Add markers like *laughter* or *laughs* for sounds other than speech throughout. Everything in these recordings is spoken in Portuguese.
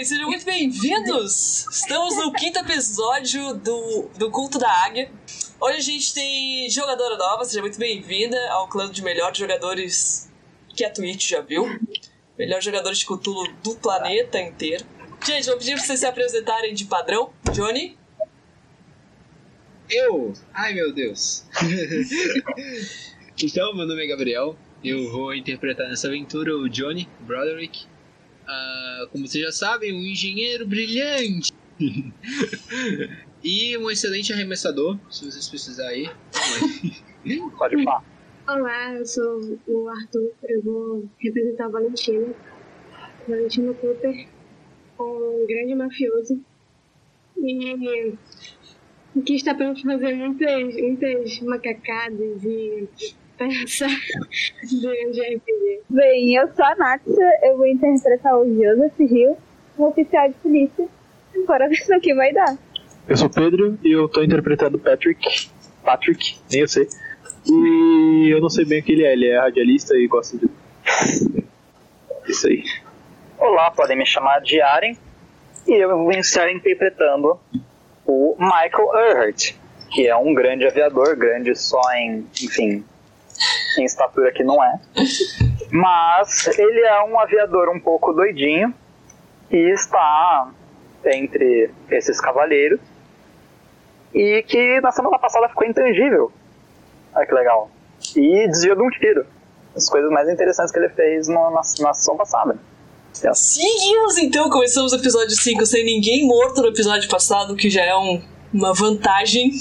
jovens! Sejam muito bem-vindos! Estamos no quinto episódio do, do Culto da Águia. Hoje a gente tem jogadora nova, seja muito bem-vinda ao clã de melhores jogadores que a Twitch já viu. Melhores jogadores de Cthulhu do planeta inteiro. Gente, vou pedir pra vocês se apresentarem de padrão. Johnny? Eu? Ai meu Deus. *laughs* então, meu nome é Gabriel. Eu vou interpretar nessa aventura o Johnny Broderick. Uh, como vocês já sabem, um engenheiro brilhante. *laughs* e um excelente arremessador, se vocês precisarem aí. Pode falar. Olá, eu sou o Arthur. Eu vou representar o Valentino. Valentino Cooper, um grande mafioso. E que está para fazer muitas, muitas macacadas e *laughs* Bem, eu sou a Natsa, eu vou interpretar o Joseph Hill, um oficial de polícia. Bora *laughs* ver no que vai dar. Eu sou o Pedro e eu tô interpretando Patrick. Patrick, nem eu sei. E eu não sei bem o que ele é, ele é radialista e gosta de. Isso aí. Olá, podem me chamar de Aren. E eu vou estar interpretando o Michael Earhart, que é um grande aviador, grande só em, enfim, em estatura que não é. Mas ele é um aviador um pouco doidinho e está entre esses cavaleiros e que na semana passada ficou intangível. Olha que legal. E desviou de um tiro. As coisas mais interessantes que ele fez no, na, na sessão passada. Seguimos então, começamos o episódio 5 sem ninguém morto no episódio passado, que já é um, uma vantagem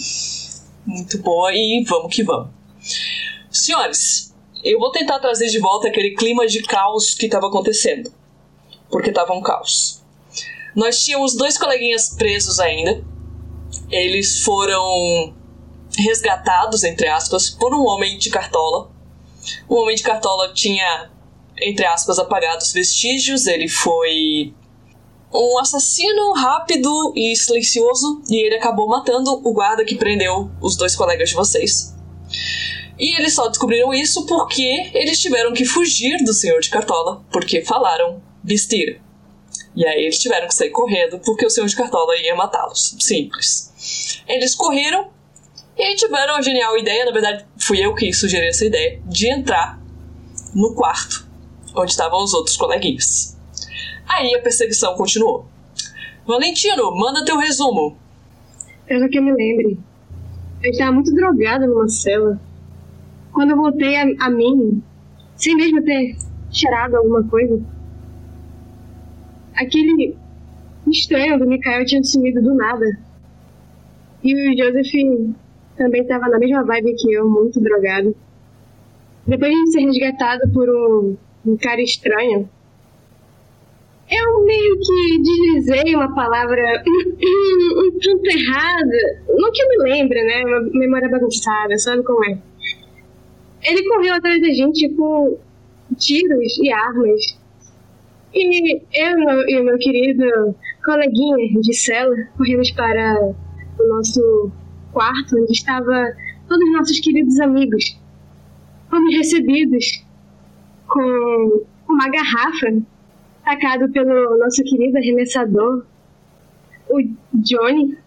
muito boa, e vamos que vamos. Senhores, eu vou tentar trazer de volta aquele clima de caos que estava acontecendo. Porque estava um caos. Nós tínhamos dois coleguinhas presos ainda. Eles foram resgatados, entre aspas, por um homem de cartola. O homem de cartola tinha, entre aspas, apagado os vestígios. Ele foi um assassino rápido e silencioso. E ele acabou matando o guarda que prendeu os dois colegas de vocês. E eles só descobriram isso porque eles tiveram que fugir do senhor de Cartola, porque falaram besteira. E aí eles tiveram que sair correndo porque o senhor de Cartola ia matá-los. Simples. Eles correram e tiveram a genial ideia, na verdade fui eu que sugeri essa ideia, de entrar no quarto onde estavam os outros coleguinhas. Aí a perseguição continuou. Valentino, manda teu resumo. Pelo que eu me lembre, eu estava muito drogada numa cela quando eu voltei a, a mim, sem mesmo ter cheirado alguma coisa, aquele estranho do Mikael tinha sumido do nada. E o Joseph também estava na mesma vibe que eu, muito drogado. Depois de ser resgatado por um, um cara estranho, eu meio que deslizei uma palavra *clears throat* um tanto errada. Não que eu me lembre, né? Uma memória bagunçada, sabe como é? Ele correu atrás da gente com tiros e armas. E eu e o meu querido coleguinha de cela corremos para o nosso quarto, onde estava todos os nossos queridos amigos. Fomos recebidos com uma garrafa tacado pelo nosso querido arremessador, o Johnny.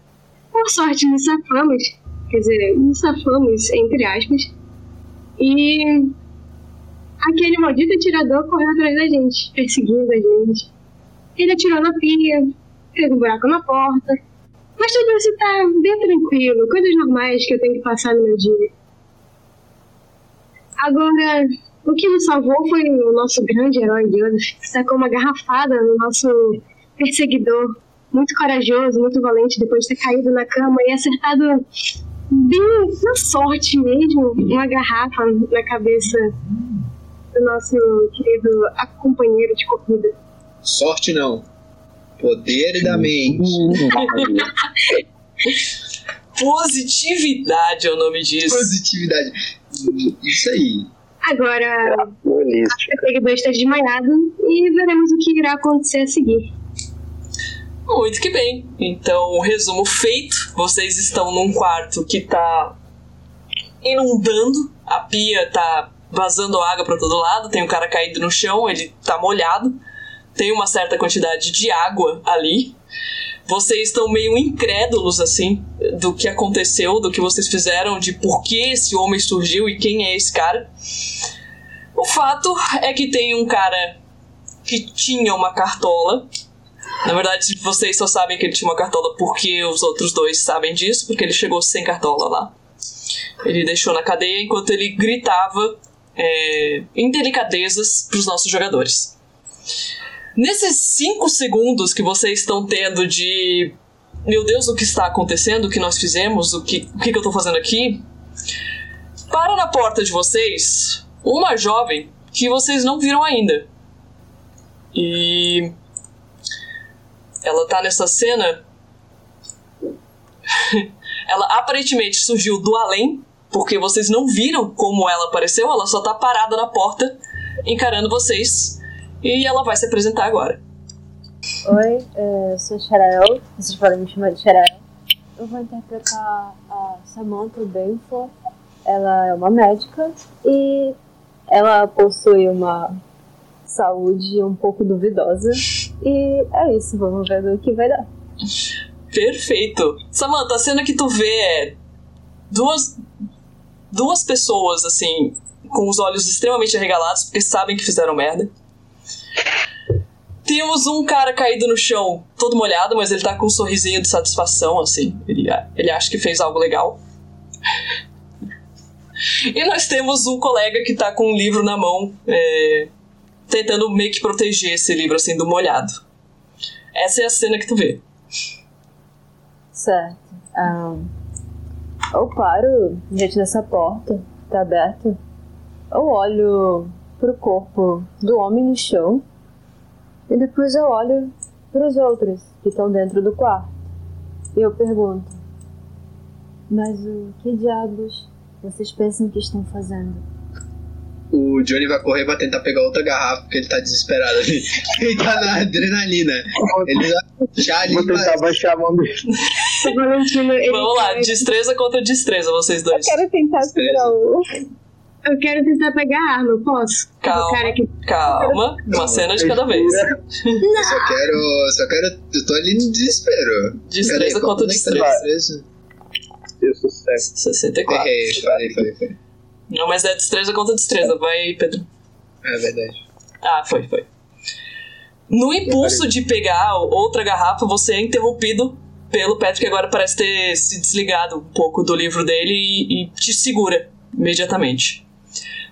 Por sorte, nos safamos, quer dizer, nos safamos, entre aspas, e aquele maldito atirador correu atrás da gente, perseguindo a gente. Ele atirou na pia, fez um buraco na porta. Mas tudo isso tá bem tranquilo, coisas normais que eu tenho que passar no meu dia. Agora, o que nos salvou foi o nosso grande herói Deus, que sacou uma garrafada no nosso perseguidor, muito corajoso, muito valente, depois de ter caído na cama e acertado bem na sorte mesmo, uma garrafa na cabeça do nosso querido companheiro de corrida. Sorte não. Poder da mente. *laughs* Positividade é o nome disso. Positividade. Isso aí. Agora, o perseguidor está desmaiado e veremos o que irá acontecer a seguir. Muito que bem. Então, resumo feito. Vocês estão num quarto que tá inundando, a pia tá vazando água para todo lado, tem um cara caído no chão, ele tá molhado. tem uma certa quantidade de água ali. Vocês estão meio incrédulos, assim, do que aconteceu, do que vocês fizeram, de por que esse homem surgiu e quem é esse cara. O fato é que tem um cara que tinha uma cartola. Na verdade, vocês só sabem que ele tinha uma cartola porque os outros dois sabem disso, porque ele chegou sem cartola lá. Ele deixou na cadeia enquanto ele gritava é, indelicadezas para os nossos jogadores. Nesses cinco segundos que vocês estão tendo de. Meu Deus, o que está acontecendo? O que nós fizemos? O que, o que, eu estou fazendo aqui? Para na porta de vocês uma jovem que vocês não viram ainda. E. Ela tá nessa cena. *laughs* ela aparentemente surgiu do além, porque vocês não viram como ela apareceu, ela só tá parada na porta, encarando vocês. E ela vai se apresentar agora. Oi, eu sou Sharael, vocês podem me chamar de Sharael. Eu vou interpretar a Samantha Benford. Ela é uma médica e ela possui uma saúde um pouco duvidosa. E é isso, vamos ver o que vai dar. Perfeito. Samantha, a cena que tu vê é duas duas pessoas assim com os olhos extremamente arregalados porque sabem que fizeram merda. Temos um cara caído no chão, todo molhado, mas ele tá com um sorrisinho de satisfação, assim. Ele, ele acha que fez algo legal. E nós temos um colega que tá com um livro na mão, é, tentando meio que proteger esse livro, assim, do molhado. Essa é a cena que tu vê. Certo. Um, eu paro diante dessa porta, tá aberta. Eu olho pro corpo do homem no chão e depois eu olho para os outros que estão dentro do quarto. E eu pergunto: Mas o que diabos vocês pensam que estão fazendo? O Johnny vai correr pra tentar pegar outra garrafa porque ele tá desesperado ali. *laughs* ele tá na adrenalina. Ele vai puxar ali. Vou tentar baixar a mão dele. Vamos lá, destreza contra destreza, vocês Eu dois. quero tentar segurar o. Eu quero tentar pegar a arma, posso? Calma. Que Calma, uma cena de cada vez. Eu só quero. Só quero. Eu tô ali no desespero. Destreza contra é tá destreza. destreza? Deu sucesso. 64. Errei, falei, falei, falei. Não, mas é destreza contra destreza. Vai, Pedro. É verdade. Ah, foi, foi. No impulso de pegar outra garrafa, você é interrompido pelo Patrick, que agora parece ter se desligado um pouco do livro dele e, e te segura imediatamente.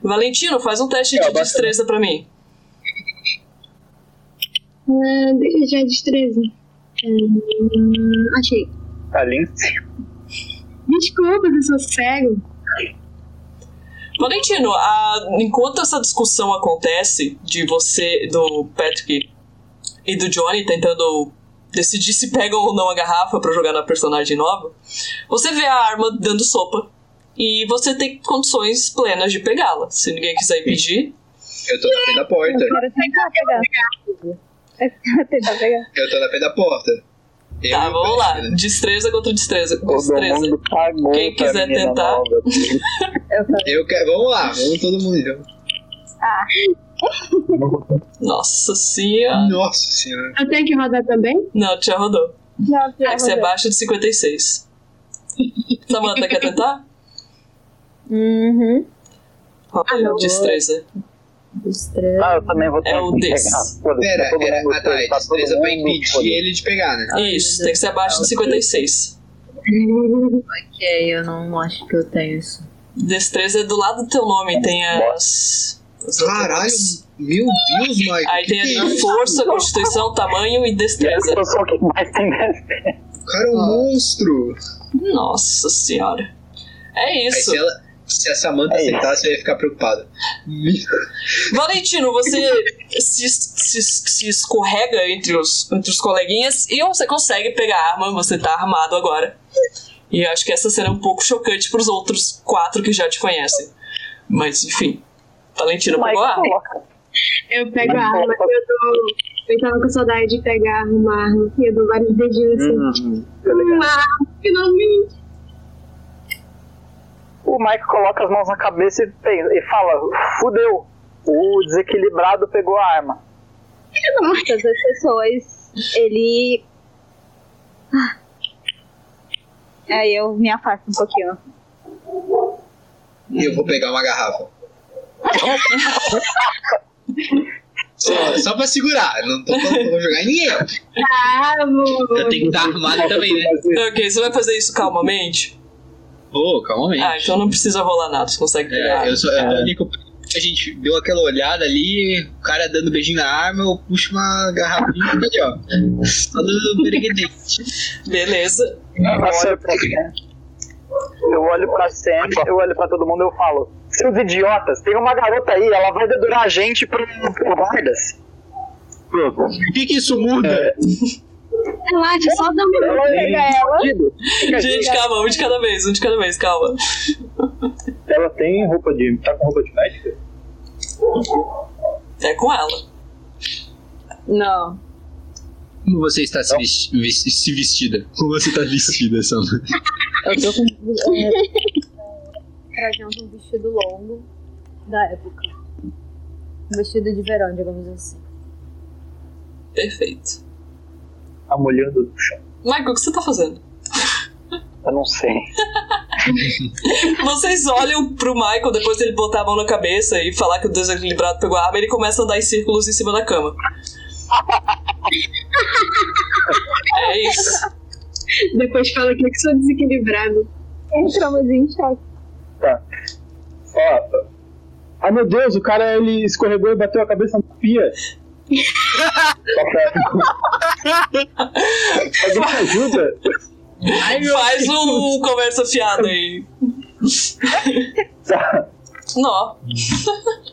Valentino, faz um teste É, de bacana. destreza pra mim. Deixa já destreza. Hum, achei. Tá cima. Desculpa, eu sou cego. Valentino, a- enquanto essa discussão acontece de você, do Patrick e do Johnny tentando decidir se pegam ou não a garrafa pra jogar na personagem nova, você vê a arma dando sopa e você tem condições plenas de pegá-la. Se ninguém quiser impedir, Eu tô na frente da porta. Eu tô na frente da porta. Eu tá, e o vamos lá. Destreza contra destreza. Todo Destreza. mundo cagou Quem quiser tentar. nova. *laughs* Eu quero. Eu quero. Vamos lá, vamos todo mundo então. Nossa senhora. Nossa senhora. Eu tenho que rodar também? Não, já rodou. Não, É que você é abaixo de 56. Samantha, quer tentar? Uhum. Roda Ah, destreza. Destreza. Ah, eu também vou ter É o que pegar. Pera, tá todo era. mundo Ah, tá. tá todo Destreza pra mundo impedir ele de pegar, né? Isso, tem que ser abaixo de 56. Ok, eu não acho que eu tenho isso. Destreza é do lado do teu nome, tem as. as Caralho, outras. meu Deus, Mike. Aí que tem que é a isso? força, constituição, tamanho e destreza. Eu sou o que mais tem desse. O cara é um monstro. Nossa senhora. É Aí isso. se, ela, se a Samantha É isso. acertasse, eu ia ficar preocupado. Valentino, você se, se, se escorrega entre os, entre os coleguinhas e você consegue pegar a arma, você tá armado agora. E eu acho que essa cena é um pouco chocante pros outros quatro que já te conhecem. Mas, enfim. Valentino pegou a arma. Eu pego a arma, eu dou. Eu tava com saudade de pegar uma arma. E eu dou vários dedinhos assim. Hum, tá ligado. Uma arma, finalmente. O Mike coloca as mãos na cabeça e, pensa- e fala: fudeu. O desequilibrado pegou a arma. Todas as pessoas, ele. Ah. Aí eu me afasto um pouquinho. E eu vou pegar uma garrafa. Só, só pra segurar, não tô falando que eu vou jogar em ninguém. Ah. Eu tenho que estar armado também, né? *laughs* Ok, você vai fazer isso calmamente? Ô, calmamente. Ah, então não precisa rolar nada, você consegue pegar. É, eu só, eu ali com a gente deu aquela olhada ali, o cara dando beijinho na arma, eu puxo uma garrafinha e ali, ó. Só dando bereguedente. Beleza. Eu olho pra eu olho pra Sam, eu olho pra todo mundo e eu falo: Seus idiotas, tem uma garota aí, ela vai dedurar a gente pro, pro guardas. O que que isso muda? Relaxa, só dá uma. Ela. Gente, calma, um de cada vez, um de cada vez, calma. Ela tem roupa de. tá com roupa de médica? É com ela. Não. Como você está se, vesti- vis- se vestida? Como você está vestida, Sam? Eu tô com. É, trajando um vestido longo da época. Um vestido de verão, digamos assim. Perfeito. Tá molhando no chão. Michael, o que você tá fazendo? Eu não sei. Vocês olham pro Michael depois dele botar a mão na cabeça e falar que o desequilibrado pegou a arma, ele começa a andar em círculos em cima da cama. É isso. Depois fala que eu que sou desequilibrado. Entramos em choque. Tá. Ó. Ai meu Deus, o cara ele escorregou e bateu a cabeça na pia. Alguém me ajuda? Faz um conversa fiada aí. Tá. Nó.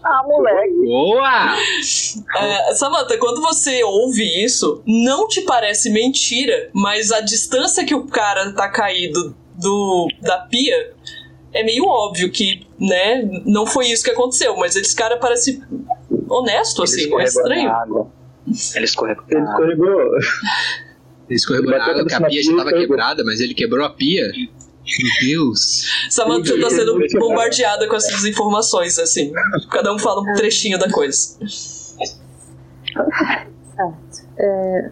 Ah, moleque. Boa! É, Samantha, quando você ouve isso, não te parece mentira, mas a distância que o cara tá caído do, da pia é meio óbvio que, né, não foi isso que aconteceu, mas esse cara parece honesto, Ele assim, é estranho. Ele escorregou. Ele escorregou. Ele escorregou na água, que a pia já estava quebrada, mas ele quebrou a pia. Meu Deus. Samantha tá sendo bombardeada com essas informações, assim. Cada um fala um trechinho da coisa. Certo. É,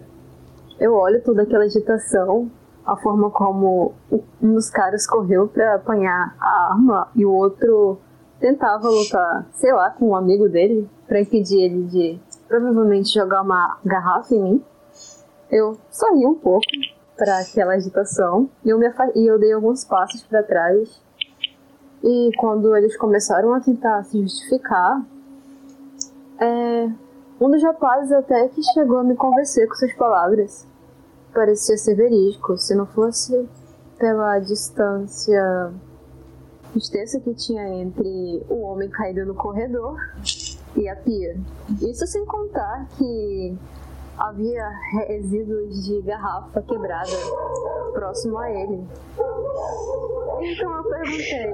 eu olho toda aquela agitação, a forma como um dos caras correu pra apanhar a arma e o outro tentava lutar, sei lá, com um amigo dele pra impedir ele de provavelmente jogar uma garrafa em mim. Eu sorri um pouco para aquela agitação e eu, me e eu dei alguns passos para trás. E quando eles começaram a tentar se justificar, é, um dos rapazes até que chegou a me convencer com suas palavras. Parecia ser verídico, se não fosse pela distância extensa que tinha entre o homem caído no corredor e a pia. Isso sem contar que havia resíduos de garrafa quebrada próximo a ele. Então eu perguntei: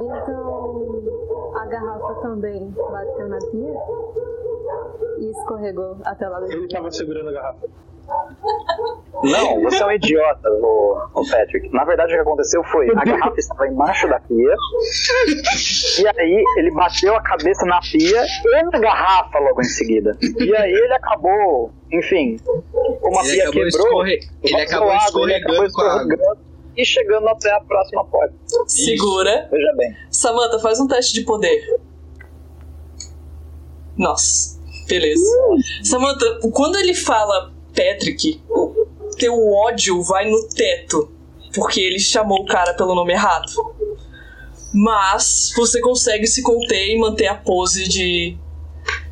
então a garrafa também bateu na pia? E escorregou até lá do Ele tava segurando a garrafa. Não, você é um idiota, o, o Patrick. Na verdade, o que aconteceu foi: a garrafa estava embaixo da pia, e aí ele bateu a cabeça na pia e na garrafa logo em seguida. E aí ele acabou, enfim, como a Ele pia quebrou, escorre... ele acabou água, ele acabou escorregando com a água. escorregando e chegando até a próxima porta. Segura. Veja bem. Samantha, faz um teste de poder. Nossa, beleza. Samantha, quando ele fala Patrick, o teu ódio vai no teto. Porque ele chamou o cara pelo nome errado. Mas você consegue se conter e manter a pose de,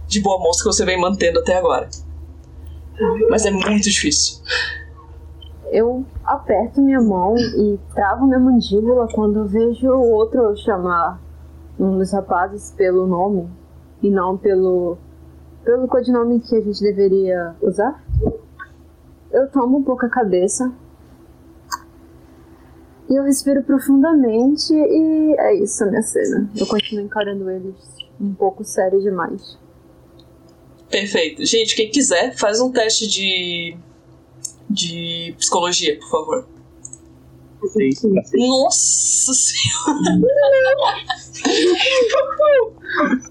de boa moça que você vem mantendo até agora. Mas é muito difícil. Eu aperto minha mão e travo minha mandíbula quando eu vejo o outro chamar um dos rapazes pelo nome e não pelo pelo codinome que a gente deveria usar. Eu tomo um pouco a cabeça e eu respiro profundamente e é isso a minha cena. Eu continuo encarando eles um pouco sério demais. Perfeito. Gente, quem quiser, faz um teste de. de psicologia, por favor. Nossa senhora! *laughs*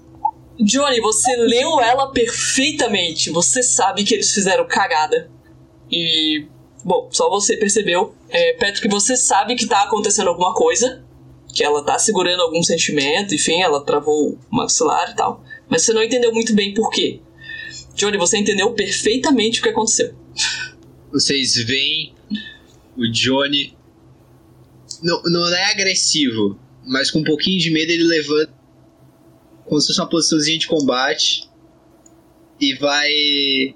Johnny, você leu ela perfeitamente. Você sabe que eles fizeram cagada. E. Bom, só você percebeu. É, Patrick, você sabe que tá acontecendo alguma coisa. Que ela tá segurando algum sentimento, enfim, ela travou o maxilar e tal. Mas você não entendeu muito bem por quê. Johnny, você entendeu perfeitamente o que aconteceu. Vocês veem o Johnny. Não, não é agressivo, mas com um pouquinho de medo ele levanta. Como se fosse uma posiçãozinha de combate. E vai.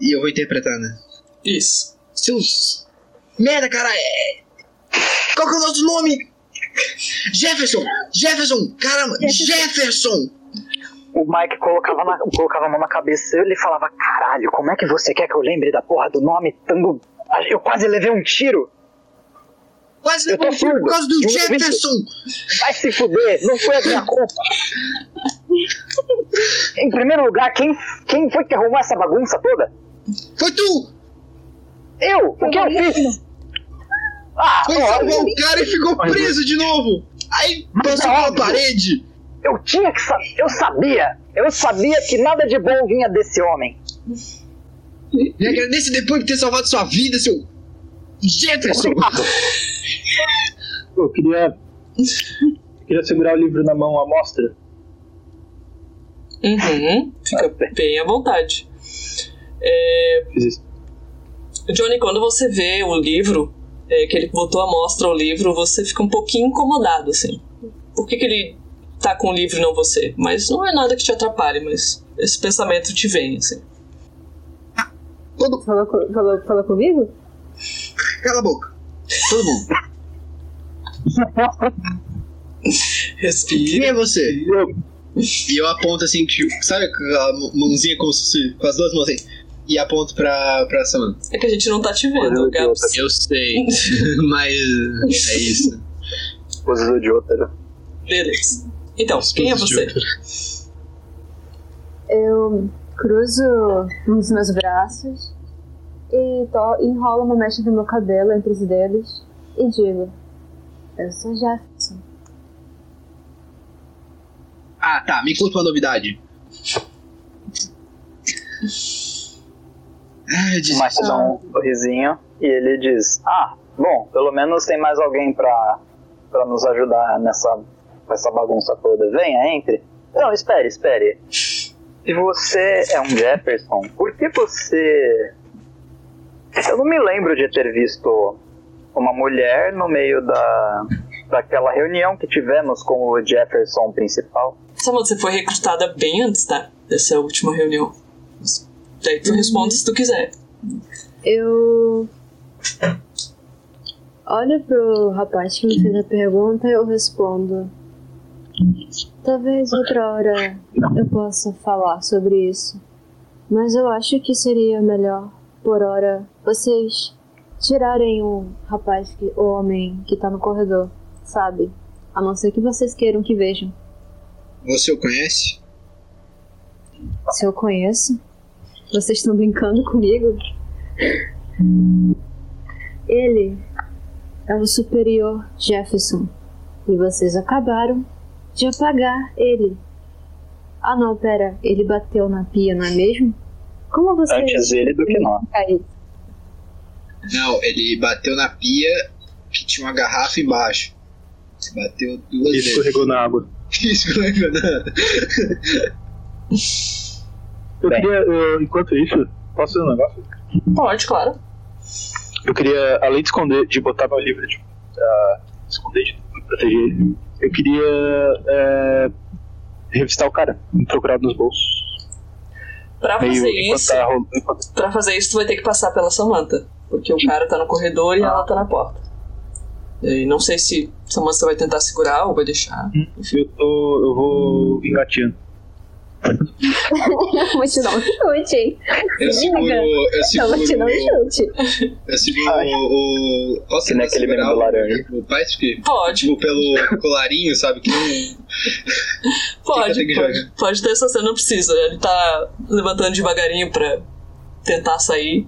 E eu vou interpretar, né? Isso. Seus. Merda, cara! É... Qual que é o nosso nome? Jefferson! Jefferson! Caramba! Jefferson! O Mike colocava, na- colocava a mão na cabeça e ele falava: Caralho, como é que você quer que eu lembre da porra do nome? Tando... Eu quase levei um tiro. Quase Eu tô levou um tiro por causa do Jefferson! Vai se fuder, não foi a minha culpa. em primeiro lugar, quem, quem foi que arrumou essa bagunça toda? Foi tu! Eu! O que eu fiz? Ah, Foi salvar o cara e ficou preso de novo! Aí passou pela óbvio. parede! eu tinha que saber. Eu sabia! Eu sabia que nada de bom vinha desse homem. Me agradeça depois por ter salvado sua vida, seu. Jefferson! Eu queria. Eu queria segurar o livro na mão à mostra. Uhum. Fica bem à vontade. É. Johnny, quando você vê o livro, é, que ele botou a mostra ao livro, você fica um pouquinho incomodado, assim. Por que, que ele tá com o livro e não você? Mas não é nada que te atrapalhe, mas esse pensamento te vem, assim. Todo... Falou, falou comigo? Cala a boca! Todo mundo! Quem Respira. é você? Eu, E eu aponto assim, tipo, sabe aquela mão- mãozinha como se com as duas mãos assim? E aponto pra, pra Samantha. É que a gente não tá te vendo, Gabs. Eu sei, *laughs* mas é isso. Coisas do idiota. né? Beleza. Então, quem é você? Eu cruzo um dos meus braços e to- enrolo uma mecha do meu cabelo entre os dedos e digo: Eu sou Jefferson. Ah, tá, me conta uma novidade. Ah, O. Mike dá um sorrisinho e ele diz: Ah, bom, pelo menos tem mais alguém pra, pra nos ajudar nessa, nessa bagunça toda. Venha, entre. Não, espere, espere. Se você é um Jefferson, por que você. Eu não me lembro de ter visto uma mulher no meio da, daquela reunião que tivemos com o Jefferson principal. Samantha, você foi recrutada bem antes, tá? Dessa última reunião. Daí tu responde se tu quiser. Eu olho pro rapaz que me fez a pergunta e eu respondo. Talvez outra hora eu possa falar sobre isso. Mas eu acho que seria melhor, por hora, vocês tirarem o rapaz, que, o homem que tá no corredor, sabe? A não ser que vocês queiram que vejam. Você o conhece? Se eu conheço? Vocês estão brincando comigo? Ele é o superior Jefferson. E vocês acabaram de apagar ele. Ah não, pera, ele bateu na pia, não é mesmo? Como vocês. Antes ele do que nós. Não, ele bateu na pia que tinha uma garrafa embaixo. Bateu duas ele vezes. *laughs* escorregou na água. Não é verdade. Eu Bem. queria, eu- enquanto isso, posso fazer um negócio? Pode, claro. Eu queria, além de esconder, de botar meu livro de pra esconder, de proteger ele, eu queria é, revistar o cara, me procurar nos bolsos. Pra Meio fazer enquanto isso, tá rolando. enquanto- pra fazer isso, tu vai ter que passar pela Samantha. Porque o cara tá no corredor e ela tá na porta. E não sei se Samantha vai tentar segurar ou vai deixar. Eu, tô, eu vou engatinhando. Eu *laughs* vou te dar um chute, hein? Eu seguro. Eu Eu vou te dar um seguro. chute. Eu seguro o. o posso Que nem aquele meme do laranja. O pai, porque. Pode, Tipo, pelo colarinho, sabe? Que não. *laughs* pode, que pode. Pode ter essa cena, não precisa. Ele tá levantando devagarinho pra tentar sair.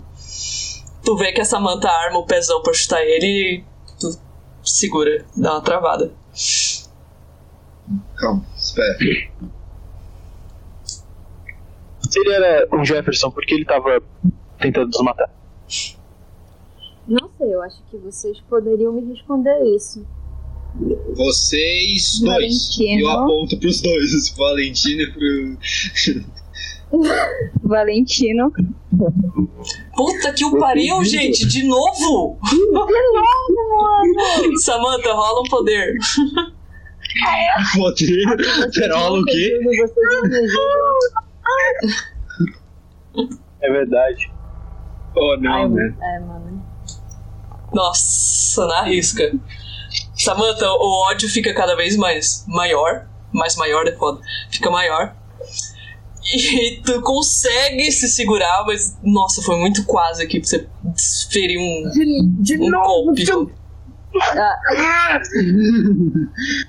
Tu vê que a Samantha arma o pezão pra chutar ele e tu segura, dá uma travada. Calma, espera. Ele era um Jefferson, por que ele tava tentando nos matar? Não sei, eu acho que vocês poderiam me responder isso. Vocês dois. Valentino. Eu aponto pros dois, o *laughs* Valentino e pro. *laughs* Valentino. Puta que o pariu, gente, de novo! De novo, mano! *laughs* Samantha, rola um poder. Poder. Pera, rola o quê? Vocês. É verdade. Oh, não, Ai, né? É, mano. Nossa, na risca. Samantha, o ódio fica cada vez mais maior. Mais maior é foda. Fica maior. E *laughs* tu consegue se segurar, mas nossa, foi muito quase aqui pra você desferir um, De, de um novo! golpe. *laughs* Ah, *laughs*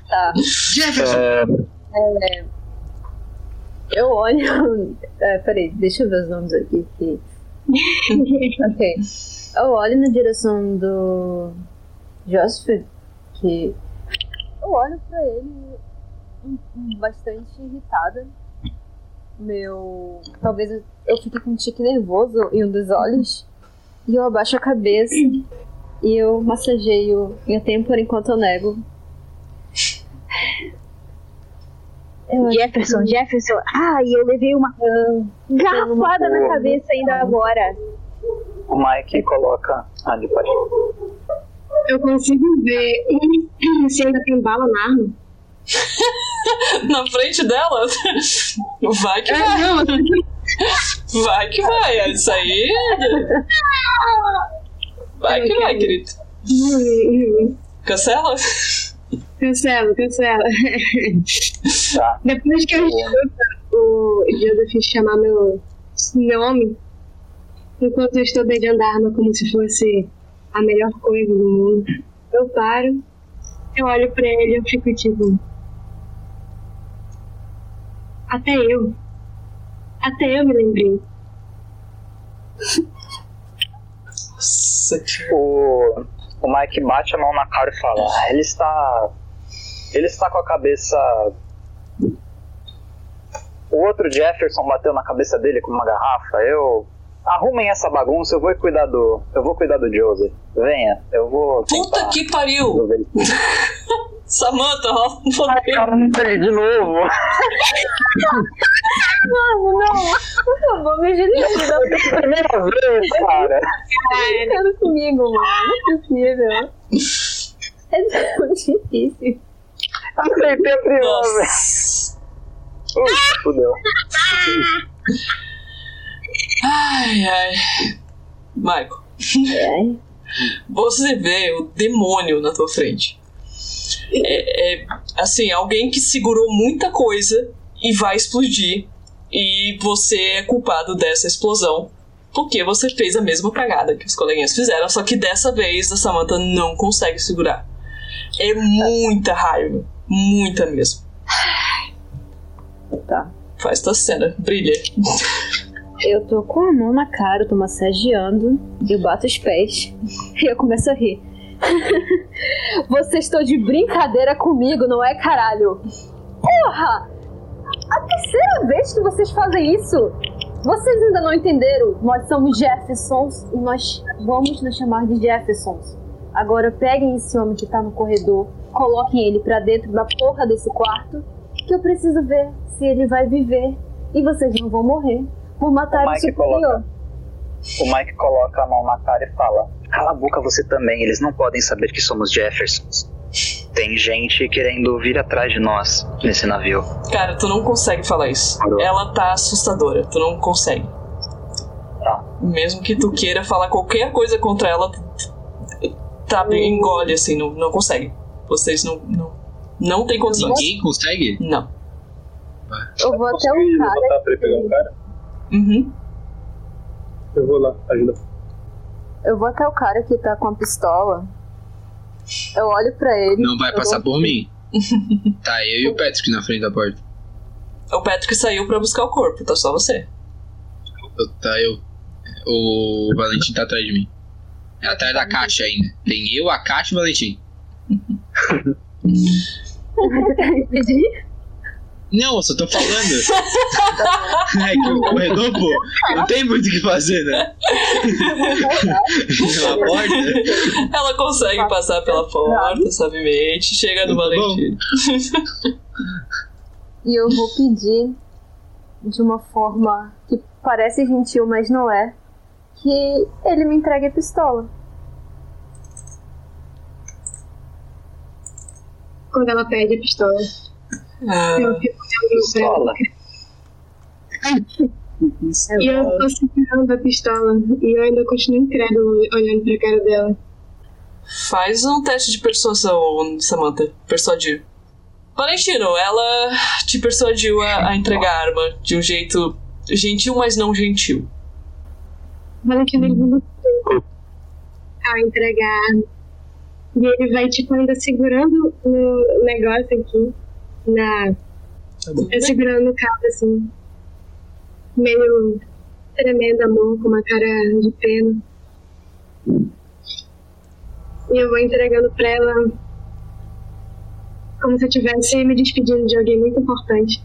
tá. Jefferson! É, Eu olho. *laughs* É, peraí, deixa eu ver os nomes aqui. que- *laughs* ok. Eu olho na direção do. Joseph, que. Eu olho pra ele um- um bastante irritada. Meu. Talvez eu- eu fique com um tique nervoso em um dos olhos. E eu abaixo a cabeça. E eu massageio minha têmpora enquanto eu nego. Eu acho Jefferson, Jefferson. Ai, eu levei uma garrafada na cabeça ainda agora. O Mike coloca. Ah, de pode. Eu consigo ver *clears throat* se ainda tem bala na arma. *laughs* Na frente dela? *laughs* Vai que É, vai. tô aqui. Vai que vai. É Isso aí. *laughs* Vai que vai, querido. Cancela? Cancela, cancela. Tá. Depois que eu escuto o Joseph chamar meu nome, enquanto eu estou beijando a arma como se fosse a melhor coisa do mundo, eu paro, eu olho pra ele e eu fico tipo. Até eu. Até eu me lembrei. O, o Mike bate a mão na cara e fala: "Ah, ele está. Ele está com a cabeça. O outro Jefferson bateu na cabeça dele com uma garrafa. Eu. Arrumem essa bagunça, eu vou cuidar do. Eu vou cuidar do Joseph. Venha, eu vou. Puta que pariu! Samantha, rola um poder. Caramba, de novo! Mano, não! Por favor, me ajude a ajudar. Primeira vez, cara! Quero comigo, mano. Não é possível. É tão difícil. Acertei a primeira. Ui, fudeu. Ai, ai. Michael, É. você vê o demônio na tua frente. É, é, assim, alguém que segurou muita coisa e vai explodir. E você é culpado dessa explosão. Porque você fez a mesma cagada que os coleguinhas fizeram, só que dessa vez a Samantha não consegue segurar. É muita raiva. Muita mesmo. Tá. Faz tua cena, brilha. Eu tô com a mão na cara, eu tô massageando, eu bato os pés e eu começo a rir. *laughs* Vocês estão de brincadeira comigo, não é, caralho? Porra! A terceira vez que vocês fazem isso! Vocês ainda não entenderam? Nós somos Jeffersons e nós vamos nos chamar de Jeffersons. Agora peguem esse homem que tá no corredor, coloquem ele pra dentro da porra desse quarto, que eu preciso ver se ele vai viver e vocês não vão morrer por matar O o Mike superior. O Mike coloca a mão na cara e fala: Cala a boca você também, eles não podem saber que somos Jeffersons. Tem gente querendo vir atrás de nós nesse navio. Cara, tu não consegue falar isso. Parou. Ela tá assustadora, tu não consegue. Tá. Mesmo que tu queira falar qualquer coisa contra ela, tu- tá, engole assim, não, não consegue. Vocês não, não, não tem condições. Ninguém consegue? Não. Eu vou até ir cara. levantar pra ele pegar o cara? Uhum. Eu vou lá, ajuda. Eu vou até o cara que tá com a pistola. Eu olho pra ele. Não vai passar dou- por mim. *laughs* Tá eu e o Patrick na frente da porta. O Patrick saiu pra buscar o corpo, tá só você. Eu- Tá eu. O Valentim tá atrás de mim. É atrás da caixa ainda. Tem eu, a caixa e o Valentim. Não, eu só tô falando. é que o corredor, pô, não tem muito o que fazer, né? Pela porta. Ela consegue passar pela porta, sabiamente, chega no Tá bom. Valentim. E eu vou pedir de uma forma que parece gentil, mas não é, que ele me entregue a pistola. Quando ela pede a pistola. Ah, Eu fico olhando pra ela. Pistola. E eu tô segurando a pistola. E eu ainda continuo incrédulo olhando pra cara dela. faz um teste de persuasão, Samantha. Persuadir. Valentino, ela te persuadiu a, a entregar a arma de um jeito gentil, mas não gentil. Valentino ele me a entregar a arma. E ele vai, tipo, ainda segurando no negócio aqui. Na. Tá. É segurando no cabo, assim. Meio tremendo a mão, com uma cara de pena. E eu vou entregando pra ela. Como se eu estivesse me despedindo de alguém muito importante.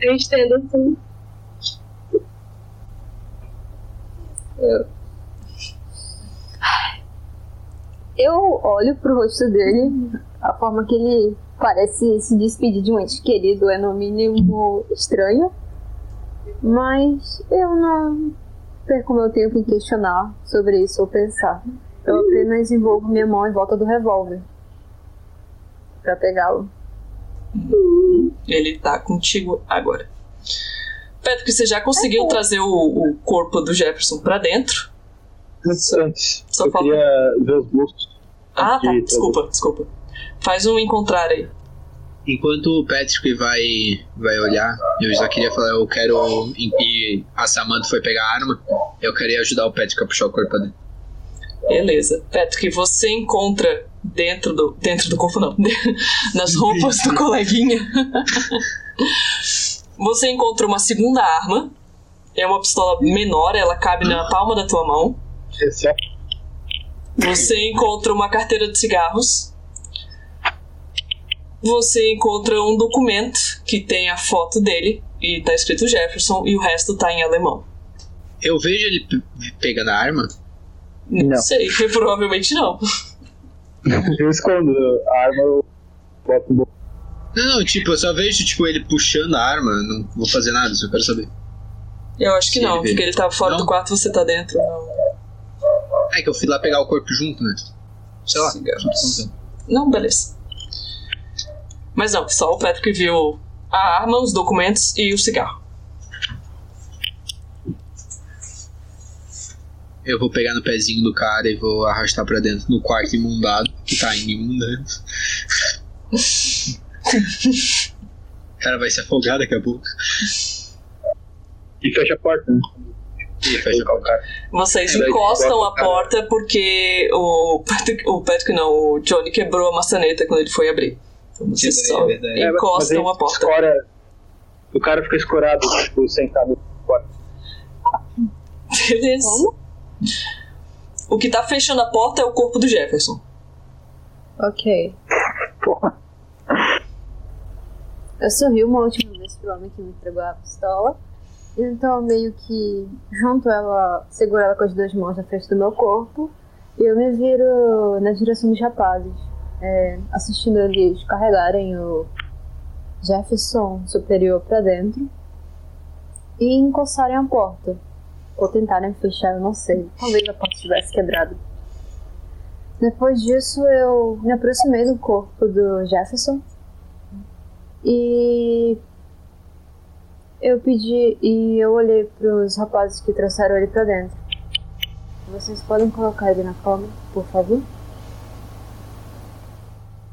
Eu estendo assim. Eu olho pro rosto dele, a forma que ele parece se despedir de um ente querido é no mínimo estranha, mas eu não perco meu tempo em questionar sobre isso ou pensar. Eu apenas envolvo minha mão em volta do revólver pra pegá-lo. Ele tá contigo agora. Patrick, você já conseguiu trazer o, o corpo do Jefferson pra dentro? Antes, Só eu falta- queria ver os bustos. Ah, tá. de- Desculpa, desculpa. Faz um encontrar aí. Enquanto o Patrick vai, vai olhar, eu já queria falar, eu quero. E a Samantha foi pegar a arma, eu queria ajudar o Patrick a puxar o corpo pra dentro. Beleza. Patrick, você encontra dentro do. Dentro do corpo, não. *laughs* Nas roupas do coleguinha. *laughs* Você encontra uma segunda arma. É uma pistola menor, ela cabe na palma da tua mão. É Você encontra uma carteira de cigarros. Você encontra um documento que tem a foto dele e tá escrito Jefferson e o resto tá em alemão. Eu vejo ele pe- pegando a arma. Não, Não. sei, *laughs* provavelmente não. Eu escondo a arma, eu boto no. Não, não, tipo, eu só vejo tipo, ele puxando a arma, não vou fazer nada, só quero saber. Eu acho que Sim, não, ele porque ele tava fora Não? do quarto você tá dentro. Não, É que eu fui lá pegar o corpo junto, né? Sei lá. Tô perguntando. não beleza. Mas não, só o Patrick viu a arma, os documentos e o cigarro. Eu vou pegar no pezinho do cara e vou arrastar pra dentro no quarto imundado, que tá ainda imundando. *laughs* O cara vai se afogar daqui a pouco. E fecha a porta, né? Vocês É, encostam a porta porque o Patrick, o Patrick não, o Johnny quebrou a maçaneta quando ele foi abrir. Então vocês Isso só é encostam a porta. Escora, o cara fica escorado, tipo, sentado na porta. Beleza. O que tá fechando a porta é o corpo do Jefferson. Ok. Porra. Eu sorri uma última vez pro homem que me entregou a pistola. Então, meio que junto ela, seguro ela com as duas mãos na frente do meu corpo. E eu me viro na direção dos rapazes, é, assistindo eles carregarem o Jefferson superior pra dentro e encostarem a porta. Ou tentarem fechar, eu não sei. Talvez a porta estivesse quebrada. Depois disso, eu me aproximei do corpo do Jefferson e eu pedi e eu olhei pros rapazes que trouxeram ele pra dentro. Vocês podem colocar ele na cama, por favor?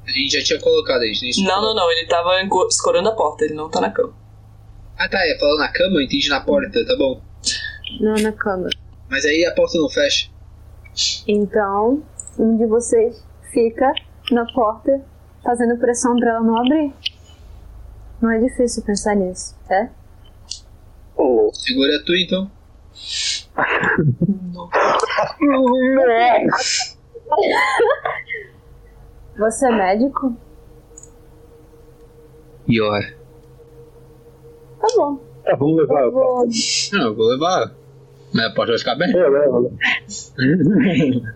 A gente já tinha colocado, a gente nem Não, não, não, ele tava escorando a porta, ele não tá na cama. Ah tá, ia falando na cama, eu entendi na porta, tá bom. Não na cama. Mas aí a porta não fecha. Então, um de vocês fica na porta fazendo pressão pra ela não abrir. Não é difícil pensar nisso, é? Segura tu então. Você é médico? Yor. Tá bom. Tá, vamos levar. Eu vou. Não, eu vou levar. Mas a porta vai ficar aberta. É, leva, leva. *laughs*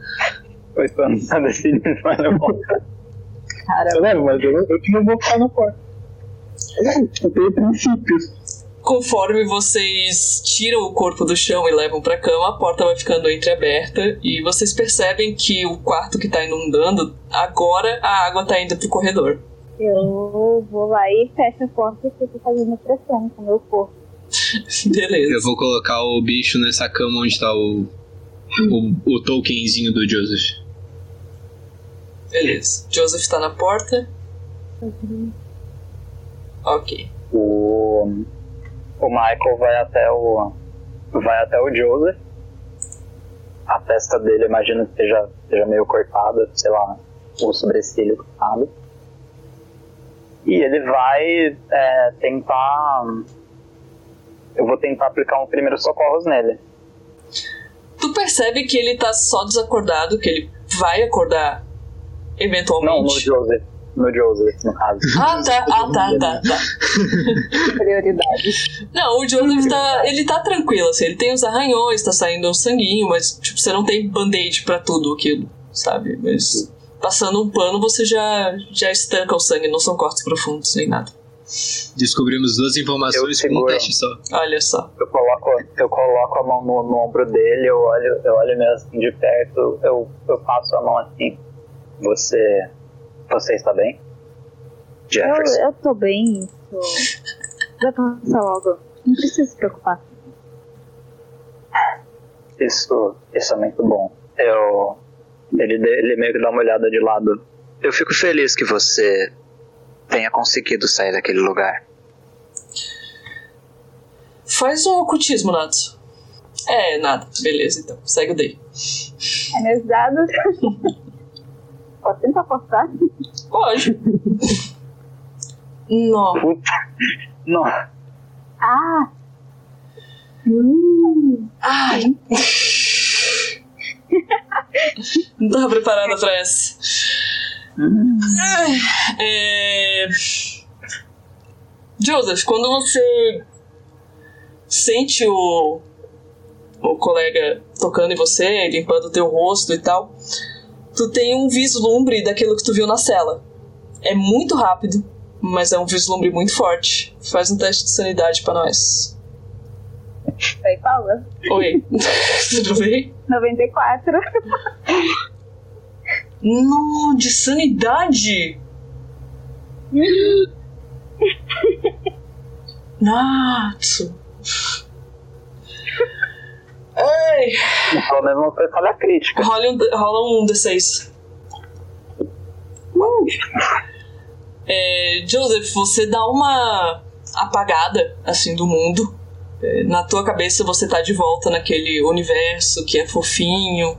Foi quando tá decidindo, mas eu. Cara, Eu levo, mas eu, eu que não vou ficar na porta. Eu tenho princípios. Conforme vocês tiram o corpo do chão e levam pra cama, a porta vai ficando entreaberta e vocês percebem que o quarto que tá inundando, agora a água tá indo pro corredor. Eu vou lá e fecho a porta e fico fazendo pressão com o meu corpo. *laughs* Beleza. Eu vou colocar o bicho nessa cama onde tá o. O, o tokenzinho do Joseph. Beleza. Joseph tá na porta. Ok. O, o Michael vai até o. Vai até o Joseph. A testa dele, imagino que esteja, esteja meio cortada, sei lá, o sobrecilho cortado. E ele vai é, tentar. Eu vou tentar aplicar um primeiro socorros nele. Tu percebe que ele tá só desacordado, que ele vai acordar Não, no eventualmente. Joseph. No Joseph, no caso. Ah, tá, ah, tá, tá, tá. *laughs* prioridade. Não, o Joseph tá. Ele tá tranquilo, assim, ele tem os arranhões, tá saindo um sanguinho, mas tipo, você não tem band-aid pra tudo aquilo, sabe? Mas passando um pano você já, já estanca o sangue, não são cortes profundos nem nada. Descobrimos duas informações com um teste só. Olha só. Eu coloco, eu coloco a mão no, no ombro dele, eu olho, eu olho assim de perto, eu, eu passo a mão assim. Você. Você está bem? Eu, Jefferson. eu tô bem, tô... vai passar logo. Não precisa se preocupar. Isso, isso é muito bom. Eu. Ele, ele meio que dá uma olhada de lado. Eu fico feliz que você tenha conseguido sair daquele lugar. Faz um ocultismo, Natsu. É, nada. Beleza, então. Segue o day. É meus dados. *laughs* Pode tentar forçar? Pode. Não. Puta. Não. Ah! Hum, Ai. Não tava preparada pra essa. É... Joseph, quando você sente o, o colega tocando em você, limpando o teu rosto e tal, tu tem um vislumbre daquilo que tu viu na cela. É muito rápido, mas é um vislumbre muito forte. Faz um teste de sanidade pra nós. Oi, Paula. Oi, *laughs* tudo bem? 94. Não, de sanidade! *laughs* Natsu! Ai! Pelo menos não foi falha crítica. Rola um, rola um D6. É, Joseph, você dá uma apagada assim do mundo. É, na tua cabeça você tá de volta naquele universo que é fofinho,